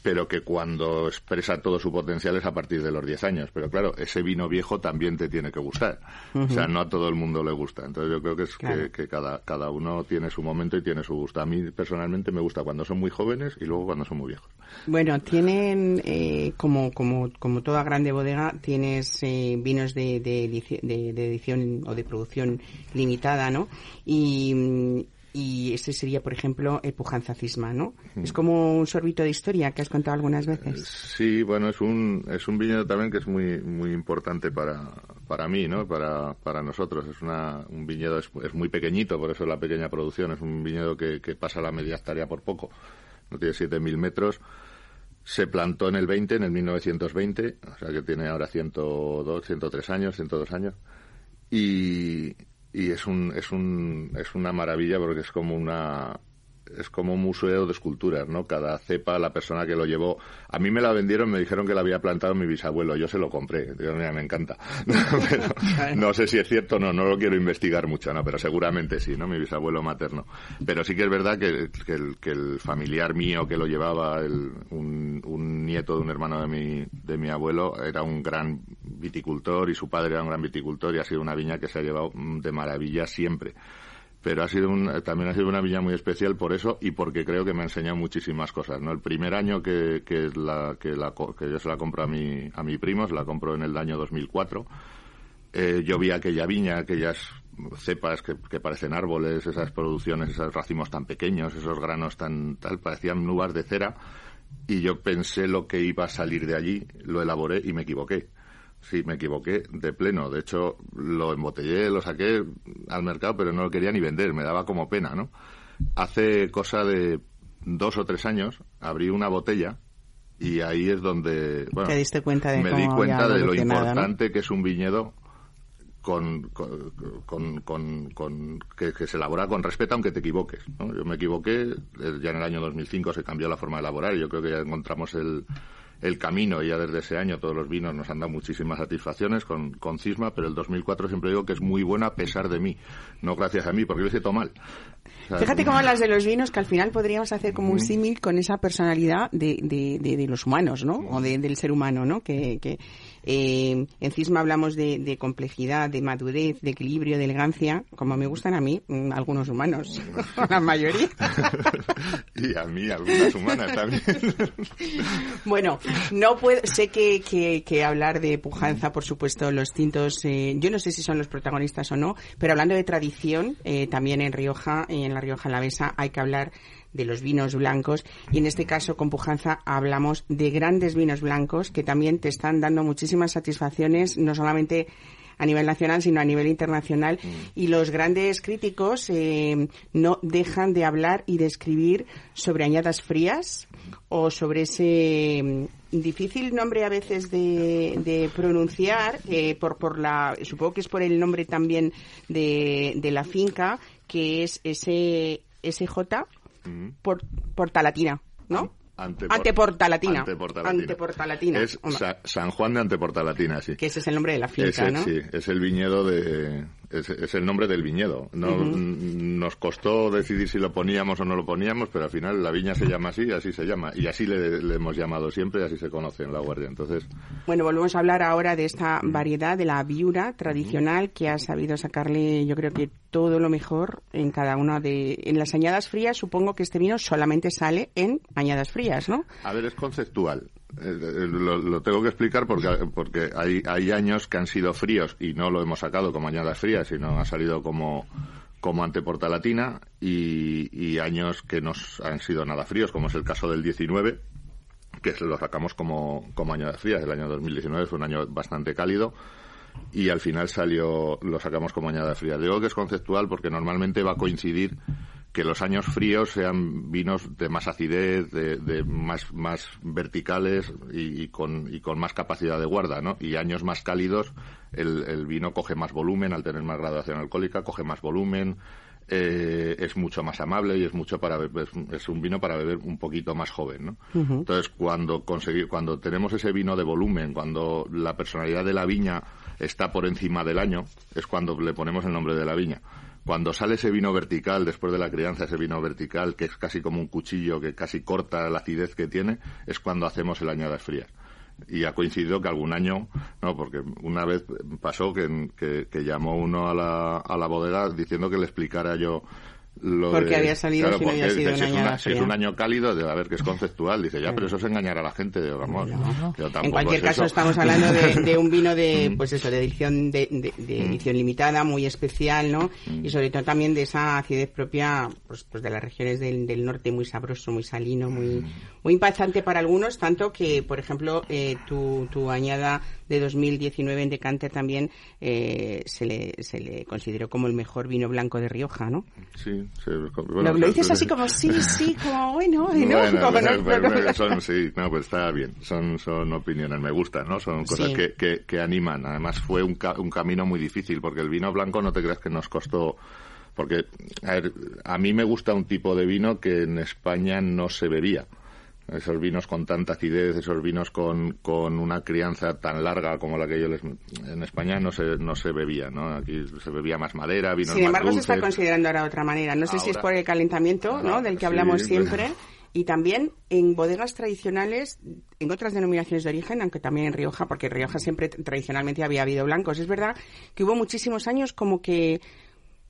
pero que cuando expresa todo su potencial es a partir de los 10 años. Pero claro, ese vino viejo también te tiene que gustar. O sea, no a todo el mundo le gusta. Entonces yo creo que es Claro. que, que cada, cada uno tiene su momento y tiene su gusto. A mí personalmente me gusta cuando son muy jóvenes y luego cuando son muy viejos. Bueno, tienen, eh, como, como, como toda grande bodega, tienes eh, vinos de, de, de- de edición o de producción limitada, ¿no? Y, y ese sería, por ejemplo, el Pujanza Cisma, ¿no? Es como un sorbito de historia que has contado algunas veces. Sí, bueno, es un, es un viñedo también que es muy, muy importante para, para mí, ¿no? Para, para nosotros. Es una, un viñedo, es, es muy pequeñito, por eso la pequeña producción. Es un viñedo que, que pasa la media hectárea por poco. No tiene 7.000 metros. Se plantó en el 20, en el 1920, o sea que tiene ahora 102, 103 años, 102 años. Y, y es un, es un, es una maravilla porque es como una, es como un museo de esculturas, ¿no? Cada cepa, la persona que lo llevó. A mí me la vendieron, me dijeron que la había plantado mi bisabuelo. Yo se lo compré. Digo, mira, me encanta. Pero no sé si es cierto o no, no lo quiero investigar mucho, ¿no? Pero seguramente sí, ¿no? Mi bisabuelo materno. Pero sí que es verdad que, que el, que el familiar mío que lo llevaba, el- un, un nieto de un hermano de mi, de mi abuelo, era un gran viticultor y su padre era un gran viticultor y ha sido una viña que se ha llevado de maravilla siempre pero ha sido un- también ha sido una viña muy especial por eso y porque creo que me ha enseñado muchísimas cosas no el primer año que, que la que la que yo se la compro a mi a mi primo se la compró en el año 2004 eh, yo vi aquella viña aquellas cepas que, que parecen árboles esas producciones esos racimos tan pequeños esos granos tan tal parecían nubes de cera y yo pensé lo que iba a salir de allí, lo elaboré y me equivoqué. Sí, me equivoqué de pleno. De hecho, lo embotellé, lo saqué al mercado, pero no lo quería ni vender, me daba como pena, ¿no? Hace cosa de dos o tres años abrí una botella y ahí es donde bueno, Te diste cuenta de me di cuenta de lo importante que es un viñedo con, con, con- con- con- que, que se elabora con respeto aunque te equivoques. ¿no? Yo me equivoqué, eh, ya en el año 2005 se cambió la forma de elaborar y yo creo que ya encontramos el, el camino y ya desde ese año todos los vinos nos han dado muchísimas satisfacciones con, con Cisma, pero el 2004 siempre digo que es muy bueno a pesar de mí, no gracias a mí, porque lo hice todo mal. Fíjate cómo hablas de los vinos, que al final podríamos hacer como un símil con esa personalidad de, de, de, de los humanos, ¿no? O de- del ser humano, ¿no? Que, que eh, en Cisma hablamos de, de complejidad, de madurez, de equilibrio, de elegancia, como me gustan a mí mm, algunos humanos, la mayoría. y a mí, algunas humanas también. Bueno, no puedo, sé que, que, que hablar de pujanza, por supuesto, los tintos, eh, yo no sé si son los protagonistas o no, pero hablando de tradición, eh, también en Rioja, en la Rioja Alavesa, hay que hablar de los vinos blancos y en este caso con pujanza hablamos de grandes vinos blancos que también te están dando muchísimas satisfacciones, no solamente a nivel nacional, sino a nivel internacional. Y los grandes críticos eh, no dejan de hablar y de escribir sobre añadas frías o sobre ese mm, difícil nombre a veces de, de pronunciar, eh, por, por la, supongo que es por el nombre también de, de la finca, que es ese SJ por, Portalatina, ¿no? Antepor- Anteportalatina. Anteportalatina. Anteportalatina. Es Sa- San Juan de Anteportalatina, sí. que ese es el nombre de la finca, Es el- ¿no? Sí, es el viñedo de. Es, es el nombre del viñedo. No, Nos costó decidir si lo poníamos o no lo poníamos, pero al final la viña se llama así y así se llama. Y así le, le hemos llamado siempre y así se conoce en La Guardia. Entonces, Bueno, volvemos a hablar ahora de esta variedad de la viura tradicional que ha sabido sacarle, yo creo que todo lo mejor en cada una de. En las añadas frías, supongo que este vino solamente sale en añadas frías, ¿no? a ver, es conceptual. Eh, eh, Lo, lo tengo que explicar porque, porque hay, hay años que han sido fríos y no lo hemos sacado como añadas frías, sino ha salido como, como anteportalatina y, y años que no han sido nada fríos, como es el caso del 19, que lo sacamos como, como añadas frías. El año 2019 fue un año bastante cálido y al final salió, lo sacamos como añada fría. Digo que es conceptual porque normalmente va a coincidir que los años fríos sean vinos de más acidez, de, de más, más verticales y, y con, y con más capacidad de guarda, ¿no? Y años más cálidos, el, el vino coge más volumen, al tener más graduación alcohólica, coge más volumen, eh, es mucho más amable y es mucho para beber, es, un- es un vino para beber un poquito más joven, ¿no? Entonces, cuando conseguir, cuando tenemos ese vino de volumen, cuando la personalidad de la viña está por encima del año, es cuando le ponemos el nombre de la viña. Cuando sale ese vino vertical, después de la crianza, ese vino vertical, que es casi como un cuchillo, que casi corta la acidez que tiene, es cuando hacemos el añadas frías. Y ha coincidido que algún año, no, porque una vez pasó que, que, que llamó uno a la, a la bodega diciendo que le explicara yo lo Porque de- había salido si no había sido dice, si, es una- añada si es fría. un año cálido, de a ver que es conceptual. Dice, ya, pero eso es engañar a la gente. Digo, vamos, yo En tampoco cualquier es caso eso. estamos hablando de, de un vino de pues eso de edición de, de- de edición limitada muy especial no y sobre todo también de esa acidez propia pues, pues de las regiones del, del norte muy sabroso muy salino muy muy impactante para algunos tanto que por ejemplo eh, tu, tu añada de 2019 en Decanter también eh, se le se le consideró como el mejor vino blanco de Rioja no Sí, sí, lo, bueno, lo dices pues, así como sí sí como bueno, ¿no? Bueno, Como pues, no- pues, no- pues, son, sí, no, pues está bien. Son, son opiniones, me gustan, ¿no? Son cosas Sí. que, que, que animan. Además, fue un, ca- un camino muy difícil, porque el vino blanco no te creas que nos costó. Porque, a ver, a mí me gusta un tipo de vino que en España no se bebía. Esos vinos con tanta acidez, esos vinos con, con una crianza tan larga como la que yo les... En España no se, no se bebía, ¿no? Aquí se bebía más madera, vinos Sin más embargo, se está considerando ahora de otra manera. No sé si es por el calentamiento, ¿no? Del que sí, hablamos pues. siempre. Y también en bodegas tradicionales, en otras denominaciones de origen, aunque también en Rioja, porque en Rioja siempre tradicionalmente había habido blancos. Es verdad que hubo muchísimos años como que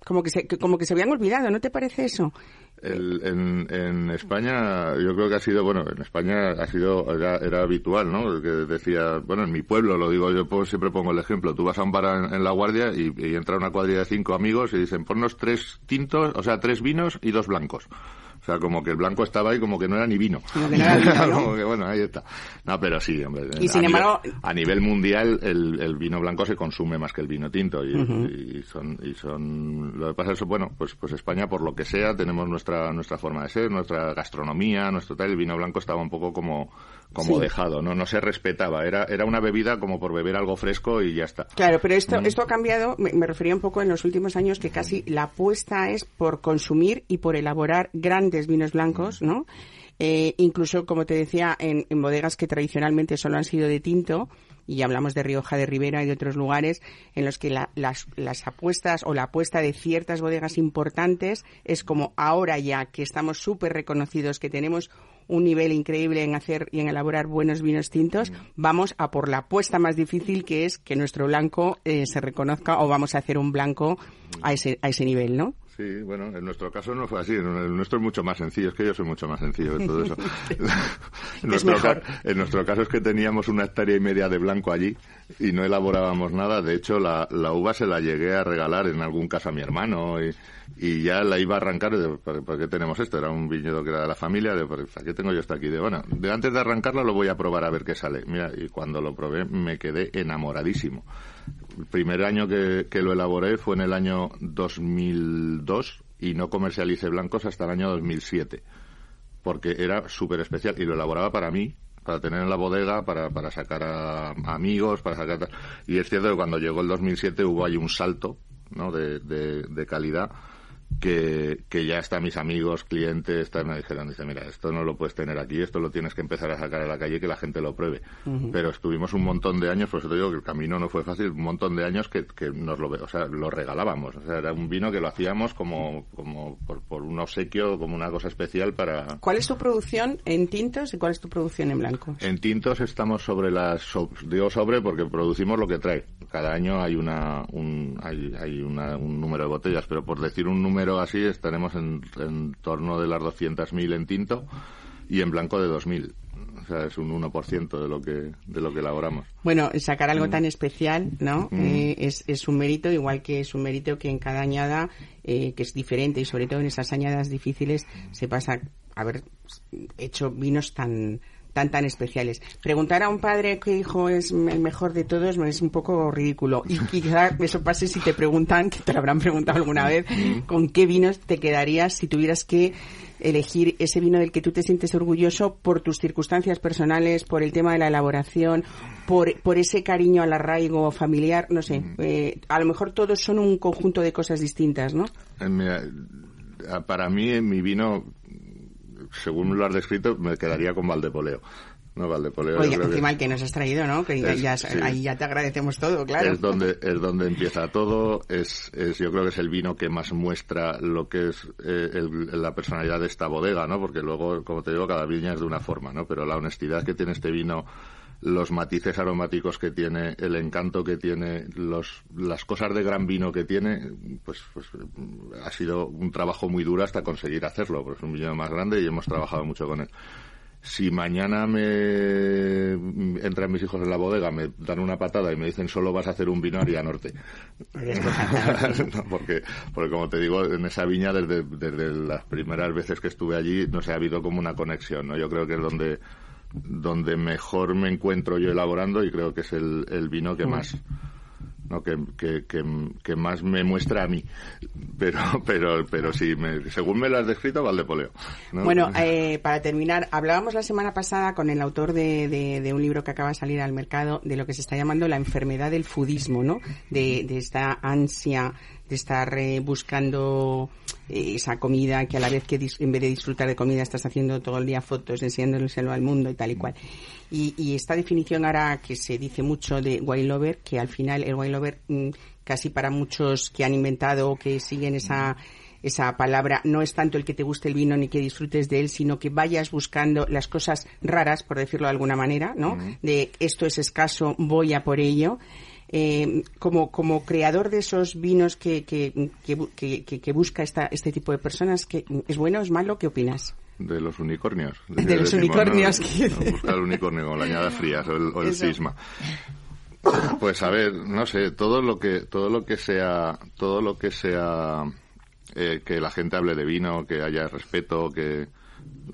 como que se, como que se habían olvidado, ¿no te parece eso? El- en, España, yo creo que ha sido, bueno, en España ha sido, era, habitual, ¿no? Que decía, bueno, en mi pueblo, lo digo, yo pues, siempre pongo el ejemplo, tú vas a un bar en, en La Guardia y, y entra una cuadrilla de cinco amigos y dicen, ponnos tres tintos, o sea, tres vinos y dos blancos. O sea, como que el blanco estaba ahí como que no era ni vino. Como que no era vino, ¿no? Como que, bueno, ahí está. No, pero sí, hombre. Y a sin nivel- embargo- a nivel mundial el, el vino blanco se consume más que el vino tinto y, y son y son lo que pasa es bueno pues pues España por lo que sea tenemos nuestra nuestra forma de ser nuestra gastronomía nuestro tal el vino blanco estaba un poco como como Sí. dejado no no se respetaba era era una bebida como por beber algo fresco y ya está Claro, pero esto, Mm. esto ha cambiado, me, me refería un poco en los últimos años que casi la apuesta es por consumir y por elaborar grandes vinos Mm. blancos, ¿no? Eh, incluso, como te decía, en, en bodegas que tradicionalmente solo han sido de tinto, y hablamos de Rioja de Ribera y de otros lugares, en los que la- las, las apuestas o la apuesta de ciertas bodegas importantes es como ahora ya que estamos súper reconocidos, que tenemos un nivel increíble en hacer y en elaborar buenos vinos tintos, vamos a por la apuesta más difícil que es que nuestro blanco eh, se reconozca o vamos a hacer un blanco a ese, a ese nivel, ¿no? Sí, bueno, en nuestro caso no fue así. En el nuestro es mucho más sencillo. Es que yo soy mucho más sencillo de todo eso. en, Es nuestro mejor. ca- en nuestro caso es que teníamos una hectárea y media de blanco allí y no elaborábamos nada. De hecho, la, la uva se la llegué a regalar en algún caso a mi hermano y, y ya la iba a arrancar. De, ¿por, por qué tenemos esto? Era un viñedo que era de la familia. De, ¿por qué tengo yo esto aquí? De, bueno, de antes de arrancarlo lo voy a probar a ver qué sale. Mira, y cuando lo probé me quedé enamoradísimo. El primer año que, lo elaboré fue en el año 2002 y no comercialicé blancos hasta el año 2007 porque era súper especial y lo elaboraba para mí para tener en la bodega, para, para sacar a, amigos, para sacar... Y es cierto que cuando llegó el 2007 hubo ahí un salto ¿no? de, de calidad que, que ya hasta mis amigos, clientes, tal, me dijeron, dice, mira, esto no lo puedes tener aquí, esto lo tienes que empezar a sacar a la calle que la gente lo pruebe. Pero estuvimos un montón de años, por eso te digo que el camino no fue fácil, un montón de años que, que nos lo, o sea, lo regalábamos. O sea, era un vino que lo hacíamos como, como por, por un obsequio, como una cosa especial para, ¿Cuál es tu producción en tintos y cuál es tu producción en blancos? en tintos estamos sobre las so- digo sobre porque producimos lo que trae. Cada año hay una un, hay, hay una- un número de botellas, pero por decir un número así estaremos en, en torno de las 200.000 en tinto y en blanco de 2.000. O sea, es un 1% de lo que de lo que elaboramos. Bueno, sacar algo Mm. tan especial, ¿no? Eh, es, es un mérito, igual que es un mérito que en cada añada, eh, que es diferente y sobre todo en esas añadas difíciles, se pasa a haber hecho vinos tan tan tan especiales. Preguntar a un padre qué hijo es el mejor de todos es un poco ridículo. Y quizá eso pase si te preguntan, que te lo habrán preguntado alguna vez, con qué vinos te quedarías si tuvieras que elegir ese vino del que tú te sientes orgulloso por tus circunstancias personales, por el tema de la elaboración, por, por ese cariño al arraigo familiar, no sé. eh, a lo mejor todos son un conjunto de cosas distintas, ¿no? Eh, mira, eh, para mí en mi vino según lo has descrito me quedaría con Valdepoleo. No, Valdepoleo. Oye, que- encima el que nos has traído, ¿no? Que ya- Es- ya, sí. ahí ya te agradecemos todo, claro. Es donde, es donde empieza todo, es, es, yo creo que es el vino que más muestra lo que es eh, el- la personalidad de esta bodega, ¿no? Porque luego, como te digo, cada viña es de una forma, ¿no? Pero la honestidad que tiene este vino, los matices aromáticos que tiene, el encanto que tiene, los, las cosas de gran vino que tiene, pues, pues ha sido un trabajo muy duro hasta conseguir hacerlo, porque es un vino más grande y hemos trabajado mucho con él si mañana me entran mis hijos en la bodega, me dan una patada y me dicen solo vas a hacer un vino Aria Norte. No, porque, porque como te digo, en esa viña desde, desde las primeras veces que estuve allí no se ha habido como una conexión, ¿no? Yo creo que es donde donde mejor me encuentro yo elaborando y creo que es el, el vino que más ¿no? que, que, que, que más me muestra a mí pero pero pero sí me- según me lo has descrito Valdepoleo ¿no? Bueno, eh, para terminar, hablábamos la semana pasada con el autor de, de- de un libro que acaba de salir al mercado de lo que se está llamando la enfermedad del foodismo, ¿no? De, de esta ansia de estar eh, buscando esa comida que a la vez que dis- en vez de disfrutar de comida estás haciendo todo el día fotos, enseñándoselo al mundo y tal y cual. Y, y esta definición ahora que se dice mucho de wine lover, que al final el wine lover mm, casi para muchos que han inventado o que siguen esa esa palabra no es tanto el que te guste el vino ni que disfrutes de él, sino que vayas buscando las cosas raras, por decirlo de alguna manera, ¿no? De esto es escaso, voy a por ello. Eh, como, como creador de esos vinos que, que, que, que- que- que busca esta, este tipo de personas, que ¿es bueno o es malo? ¿Qué opinas? De los unicornios. De los unicornios, ¿no? No, buscar el unicornio con la añada frías o el, o el Eso. cisma. Pues a ver, no sé, todo lo que todo lo que sea todo lo que sea eh, que la gente hable de vino, que haya respeto, que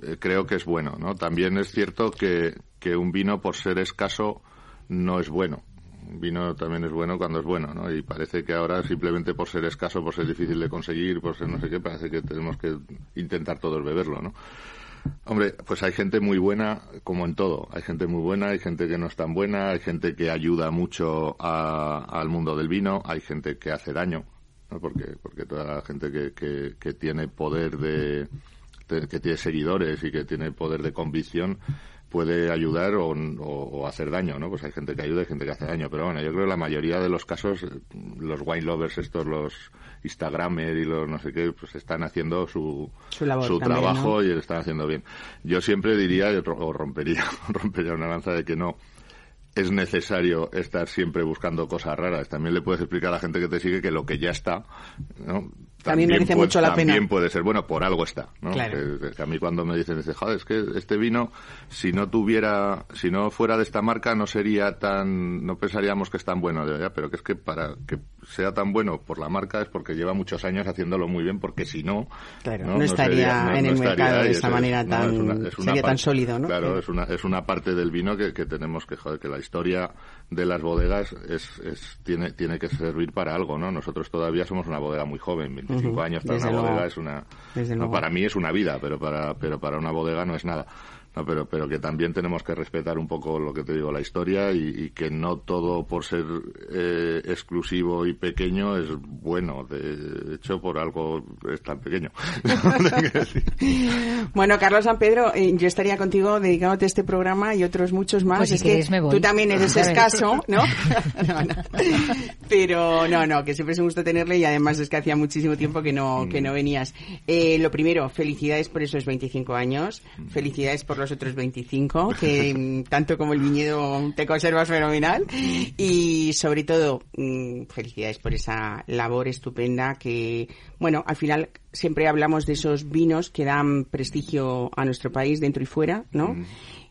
eh, creo que es bueno, ¿no? También es cierto que, que un vino por ser escaso no es bueno. Vino también es bueno cuando es bueno, ¿no? Y parece que ahora simplemente por ser escaso, por ser difícil de conseguir, por ser no sé qué, parece que tenemos que intentar todos beberlo, ¿no? Hombre, pues hay gente muy buena, como en todo. Hay gente muy buena, hay gente que no es tan buena, hay gente que ayuda mucho a- al mundo del vino, hay gente que hace daño, ¿no? Porque, porque toda la gente que, que, que tiene poder de, de- que tiene seguidores y que tiene poder de convicción puede ayudar o, o- o hacer daño, ¿no? Pues hay gente que ayuda y gente que hace daño. Pero bueno, yo creo que la mayoría de los casos, los wine lovers estos, los Instagramer y los no sé qué, pues están haciendo su, Su labor también, trabajo ¿no? y lo están haciendo bien. Yo siempre diría, o rompería, rompería una lanza de que no es necesario estar siempre buscando cosas raras. También le puedes explicar a la gente que te sigue que lo que ya está, ¿no? También merece puede- mucho la pena. También puede ser bueno, por algo está, ¿no? Claro. Que- que a mí cuando me dicen, dice, joder, es que este vino, si no tuviera, si no fuera de esta marca, no sería tan, no pensaríamos que es tan bueno, Digo, ya, pero que es que para que sea tan bueno por la marca es porque lleva muchos años haciéndolo muy bien, porque si no, Claro, no estaría en el estaría mercado de esa es- manera no, tan- es una- es una sería tan sólido, ¿no? Claro, es una, es una parte del vino que, que tenemos que, joder, que la historia de las bodegas es, es, tiene, tiene que servir para algo, ¿no? Nosotros todavía somos una bodega muy joven, 25 Ujú, años para desde una luego. bodega es una, no, para mí es una vida, pero para, pero para una bodega no es nada. No, pero, pero que también tenemos que respetar un poco lo que te digo, la historia y, y que no todo por ser eh, exclusivo y pequeño es bueno. De hecho, por algo es tan pequeño. Bueno, Carlos San Pedro, eh, yo estaría contigo dedicándote este programa y otros muchos más. Pues si es que tú también eres escaso, ¿no? No, no. Pero no, no, que siempre es un gusto tenerle y además es que hacía muchísimo tiempo que no, que no venías. Eh, lo primero, felicidades por esos 25 años, felicidades por los otros 25, que mm, tanto como el viñedo te conservas fenomenal y sobre todo mm, felicidades por esa labor estupenda que, bueno, al final siempre hablamos de esos vinos que dan prestigio a nuestro país dentro y fuera, ¿no?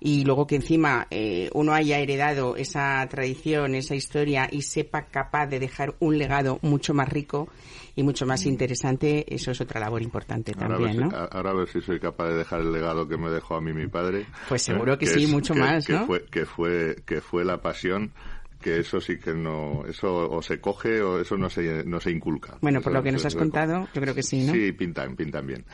Y luego que encima eh, uno haya heredado esa tradición, esa historia y sepa capaz de dejar un legado mucho más rico y mucho más interesante, eso es otra labor importante Ahora a, ver también, si, ¿no? ahora a ver si soy capaz de dejar el legado que me dejó a mí mi padre. ¿eh? Pues seguro que sí, mucho más, que ¿no? Fue, que, fue, que fue la pasión, que eso sí que no, eso o se coge o eso no se, no se inculca. Bueno, por Eso lo que nos se- has se- contado, yo creo que sí, ¿no? Sí, pintan, pintan bien.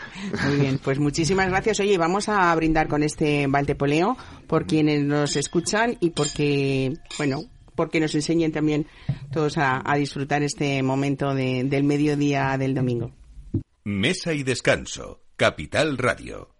Muy bien, pues muchísimas gracias. Oye, vamos a brindar con este Valtepoleo por quienes nos escuchan y porque, bueno, porque nos enseñen también todos a, disfrutar este momento de- del mediodía del domingo. Mesa y descanso. Capital Radio.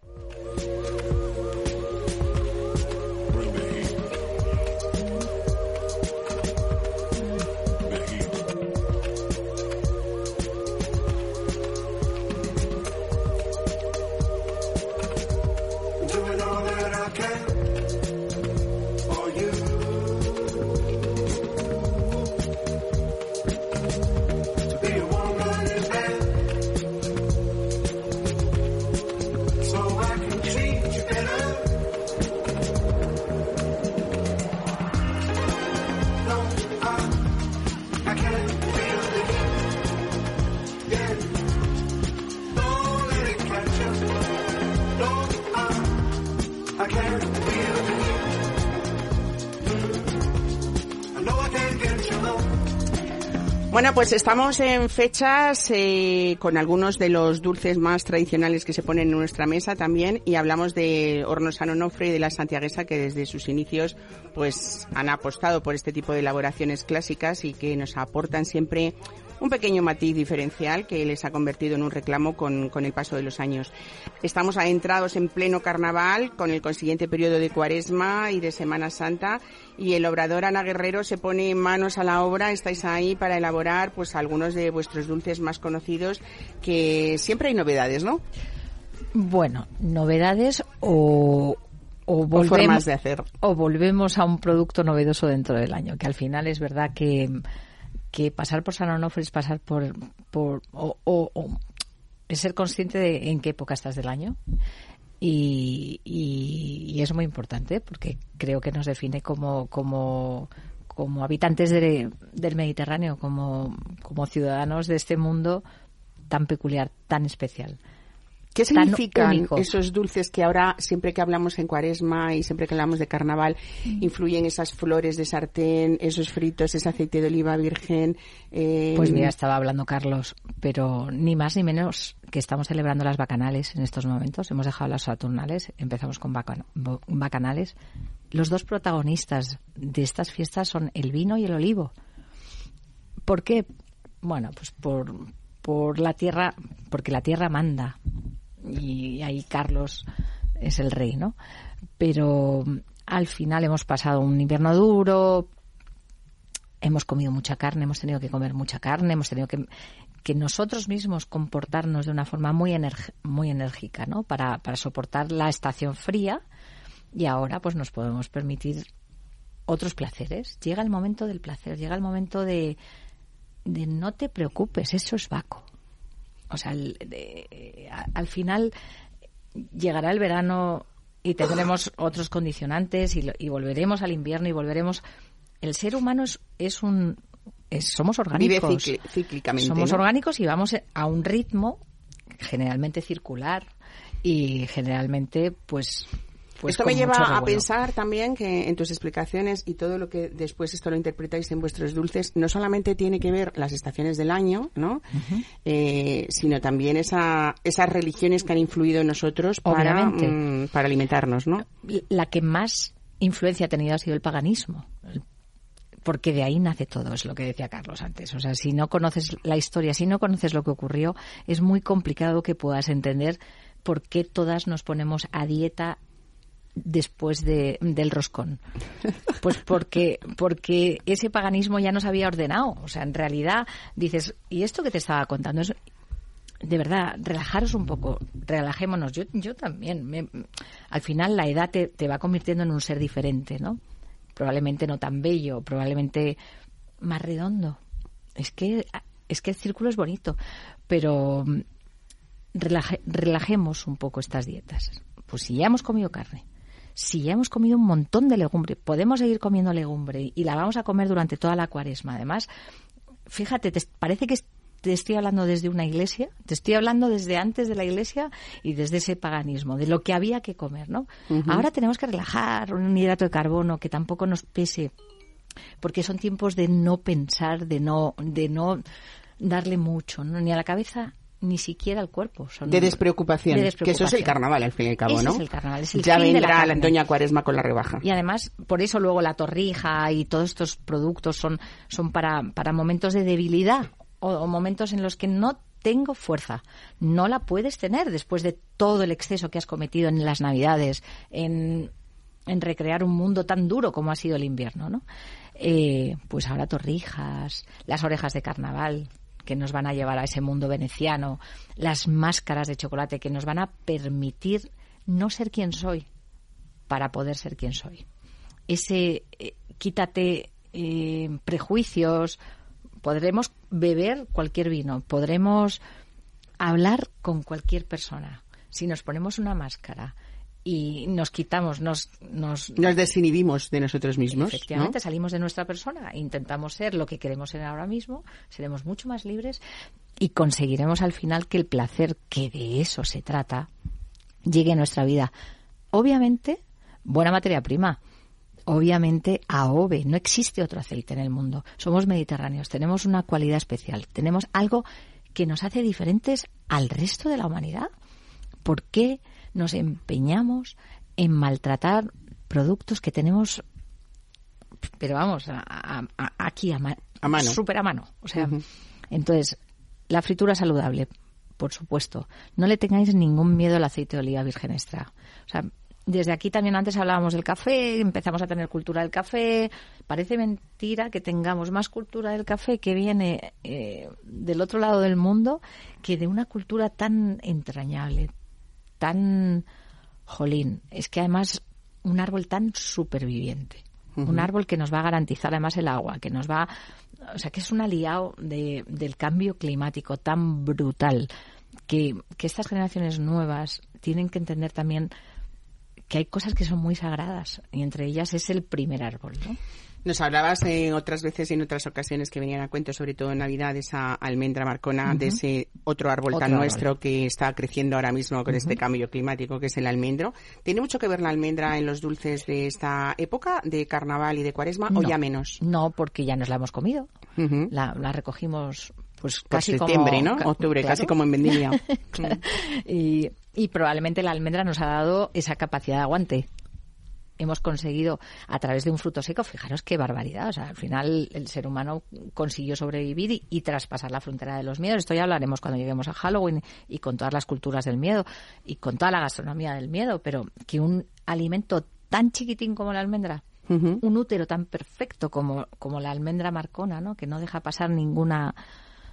Pues estamos en fechas eh, con algunos de los dulces más tradicionales que se ponen en nuestra mesa también y hablamos de Hornos San Onofre y de la Santiaguesa que desde sus inicios pues han apostado por este tipo de elaboraciones clásicas y que nos aportan siempre un pequeño matiz diferencial que les ha convertido en un reclamo con, con el paso de los años. Estamos adentrados en pleno carnaval con el consiguiente periodo de cuaresma y de Semana Santa y el obrador Ana Guerrero se pone manos a la obra. Estáis ahí para elaborar pues algunos de vuestros dulces más conocidos que siempre hay novedades, ¿no? Bueno, novedades o, o formas de hacer. o volvemos a un producto novedoso dentro del año, que al final es verdad que, que pasar por San Onofre es pasar por, por o, o- o ser consciente de en qué época estás del año y, y- es muy importante porque creo que nos define como, como, como habitantes de- del Mediterráneo, como, como ciudadanos de este mundo tan peculiar, tan especial. ¿Qué significan esos dulces que ahora, siempre que hablamos en cuaresma y siempre que hablamos de carnaval, Mm. influyen esas flores de sartén, esos fritos, ese aceite de oliva virgen? eh, Pues mira, estaba hablando Carlos, pero ni más ni menos que estamos celebrando las bacanales en estos momentos. Hemos dejado las saturnales, empezamos con bacan- bacanales. Los dos protagonistas de estas fiestas son el vino y el olivo. ¿Por qué? Bueno, pues por, por la tierra, porque la tierra manda. Y ahí Carlos es el rey, ¿no? Pero al final hemos pasado un invierno duro, hemos comido mucha carne, hemos tenido que comer mucha carne, hemos tenido que, que nosotros mismos comportarnos de una forma muy, muy enérgica, ¿no? Para, para soportar la estación fría y ahora pues nos podemos permitir otros placeres. Llega el momento del placer, llega el momento de, de no te preocupes, eso es vaco. O sea, el- de- a- al final llegará el verano y tendremos otros condicionantes y, y volveremos al invierno y volveremos. El ser humano es, es un. es- somos Vive orgánicos. cicli- cíclicamente. Somos ¿no? orgánicos y vamos a un ritmo generalmente circular y generalmente, pues. Pues esto me lleva a pensar también que en tus explicaciones y todo lo que después esto lo interpretáis en vuestros dulces, no solamente tiene que ver las estaciones del año, ¿no? Eh, sino también esa, esas religiones que han influido en nosotros para, mm, para alimentarnos, ¿no? la que más influencia ha tenido ha sido el paganismo. Porque de ahí nace todo, es lo que decía Carlos antes. O sea, si no conoces la historia, si no conoces lo que ocurrió, es muy complicado que puedas entender por qué todas nos ponemos a dieta después de, del roscón. Pues porque, porque ese paganismo ya nos había ordenado. O sea, en realidad dices, ¿y esto que te estaba contando? Es, de verdad, relajaros un poco, relajémonos. Yo, yo también. me- al final la edad te, te va convirtiendo en un ser diferente, ¿no? Probablemente no tan bello, probablemente más redondo. Es que, es que el círculo es bonito, pero mm, relaje- relajemos un poco estas dietas. Pues si ya hemos comido carne, si ya hemos comido un montón de legumbre, podemos seguir comiendo legumbre y la vamos a comer durante toda la cuaresma. Además, fíjate, te parece que te estoy hablando desde una iglesia, te estoy hablando desde antes de la iglesia y desde ese paganismo, de lo que había que comer, ¿no? Ahora tenemos que relajar un hidrato de carbono que tampoco nos pese, porque son tiempos de no pensar, de no, de no darle mucho, ¿no? ni a la cabeza ni siquiera al cuerpo. Son De despreocupación, de Que eso es el carnaval, al fin y al cabo, Ese ¿no? es el carnaval, es el ya de la vendrá la, doña Cuaresma con la rebaja. Y además, por eso luego la torrija y todos estos productos son, son para, para momentos de debilidad o, o momentos en los que no tengo fuerza. No la puedes tener después de todo el exceso que has cometido en las Navidades, en, en recrear un mundo tan duro como ha sido el invierno, ¿no? Eh, pues ahora torrijas, las orejas de carnaval que nos van a llevar a ese mundo veneciano, las máscaras de chocolate que nos van a permitir no ser quien soy para poder ser quien soy. Ese eh, quítate eh, prejuicios, podremos beber cualquier vino, podremos hablar con cualquier persona. Si nos ponemos una máscara y nos quitamos, nos, nos Nos desinhibimos de nosotros mismos. Efectivamente, ¿no? salimos de nuestra persona, intentamos ser lo que queremos ser ahora mismo, seremos mucho más libres y conseguiremos al final que el placer, que de eso se trata, llegue a nuestra vida. Obviamente, buena materia prima. Obviamente, AOVE. No existe otro aceite en el mundo. Somos mediterráneos. Tenemos una cualidad especial. Tenemos algo que nos hace diferentes al resto de la humanidad. ¿Por qué nos empeñamos en maltratar productos que tenemos, pero vamos, a- a- a- aquí a, ma- A mano. súper a mano? O sea, entonces, la fritura saludable, por supuesto. No le tengáis ningún miedo al aceite de oliva virgen extra. O sea, desde aquí también antes hablábamos del café, empezamos a tener cultura del café. Parece mentira que tengamos más cultura del café que viene eh, del otro lado del mundo que de una cultura tan entrañable, tan jolín. Es que además un árbol tan superviviente. Un árbol que nos va a garantizar además el agua, que nos va. O sea, que es un aliado de- del cambio climático tan brutal que, que estas generaciones nuevas tienen que entender también que hay cosas que son muy sagradas y entre ellas es el primer árbol, ¿no? Nos hablabas en otras veces y en otras ocasiones que venían a cuento, sobre todo en Navidad, de esa almendra marcona, de ese otro árbol Otro tan árbol. nuestro que está creciendo ahora mismo con este cambio climático, que es el almendro. ¿Tiene mucho que ver la almendra en los dulces de esta época, de carnaval y de cuaresma, o ya menos? No, porque ya nos la hemos comido. La, la recogimos pues casi septiembre, como... Octubre, claro. casi como en vendimia. y, y probablemente la almendra nos ha dado esa capacidad de aguante. Hemos conseguido a través de un fruto seco, fijaros qué barbaridad, o sea, al final el ser humano consiguió sobrevivir y, y traspasar la frontera de los miedos. Esto ya hablaremos cuando lleguemos a Halloween y con todas las culturas del miedo y con toda la gastronomía del miedo, pero que un alimento tan chiquitín como la almendra, un útero tan perfecto como, como la almendra marcona, ¿no? que no deja pasar ninguna,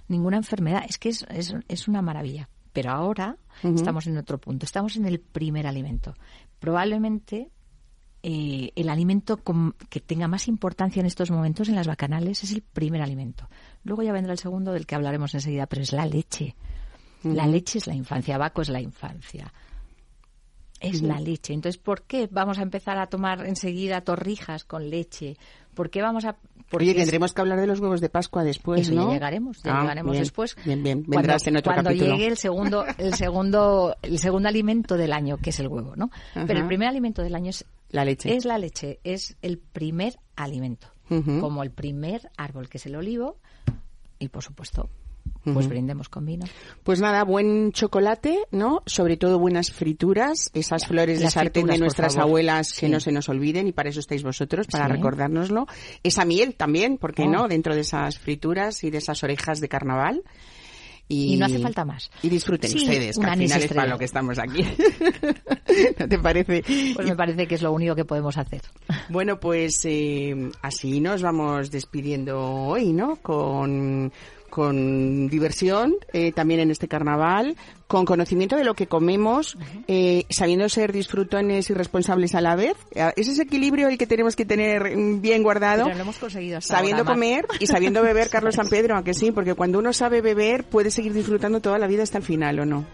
ninguna enfermedad. Es que es, es, es una maravilla. Pero ahora estamos en otro punto. Estamos en el primer alimento. Probablemente eh, el alimento con- que tenga más importancia en estos momentos en las bacanales es el primer alimento. Luego ya vendrá el segundo del que hablaremos enseguida, pero es la leche. La leche es la infancia, Baco es la infancia. Es la leche. Entonces, ¿por qué vamos a empezar a tomar enseguida torrijas con leche? ¿Por qué vamos a...? porque Oye, es- tendremos que hablar de los huevos de Pascua después, eso ¿no? ya llegaremos, ya Ah, llegaremos bien, después. Bien, bien, Cuando- vendrás en otro cuando capítulo. llegue el segundo, el segundo, el segundo alimento del año, que es el huevo, ¿no? Ajá. Pero el primer alimento del año es La leche. es la leche, es el primer alimento, como el primer árbol que es el olivo y por supuesto, pues brindemos con vino. Pues nada, buen chocolate, ¿no? Sobre todo buenas frituras, esas flores de sartén de nuestras abuelas que no se nos olviden y para eso estáis vosotros, para Sí. recordárnoslo. Esa miel también, ¿por qué Oh. no? Dentro de esas frituras y de esas orejas de carnaval. Y, Y no hace falta más. Y disfruten Sí, ustedes, que al final es para lo que estamos aquí. ¿No te parece? Pues me parece que es lo único que podemos hacer. Bueno, pues eh, así nos vamos despidiendo hoy, ¿no? Con, con diversión, eh, también en este carnaval, con conocimiento de lo que comemos, eh, sabiendo ser disfrutones y responsables a la vez. Eh, Es ese equilibrio el que tenemos que tener mm, bien guardado. Pero lo hemos conseguido hasta Sabiendo ahora, comer y sabiendo beber, Carlos San Pedro, aunque sí, porque cuando uno sabe beber puede seguir disfrutando toda la vida hasta el final, ¿o no?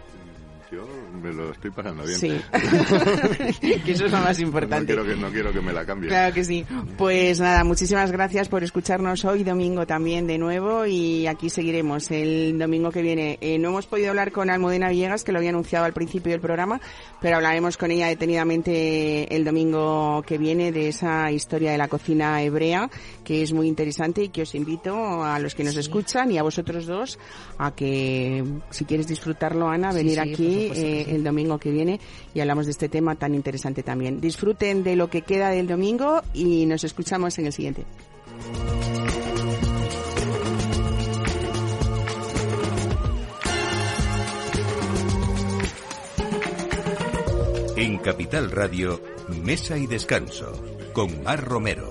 Yo me lo estoy pasando bien. Sí. que eso es lo más No importante. quiero que, no quiero que me la cambie. Claro que sí. Pues nada, muchísimas gracias por escucharnos hoy domingo también de nuevo y aquí seguiremos el domingo que viene. Eh, no hemos podido hablar con Almudena Villegas, que lo había anunciado al principio del programa, pero hablaremos con ella detenidamente el domingo que viene de esa historia de la cocina hebrea, que es muy interesante y que os invito a los que nos escuchan y a vosotros dos a que, si quieres disfrutarlo, Ana, Sí, venir sí, aquí eh, sí. el domingo que viene y hablamos de este tema tan interesante también. Disfruten de lo que queda del domingo y nos escuchamos en el siguiente. En Capital Radio, Mesa y Descanso, con Mar Romero.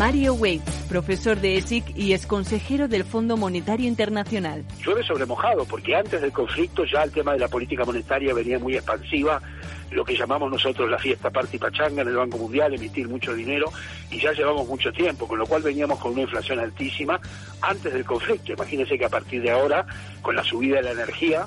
Mario Waits, profesor de ESIC y ex consejero del Fondo Monetario Internacional. llueve sobre mojado, porque antes del conflicto ya el tema de la política monetaria venía muy expansiva, lo que llamamos nosotros la fiesta party pachanga en el Banco Mundial, emitir mucho dinero, y ya llevamos mucho tiempo, con lo cual veníamos con una inflación altísima antes del conflicto. Imagínense que a partir de ahora, con la subida de la energía,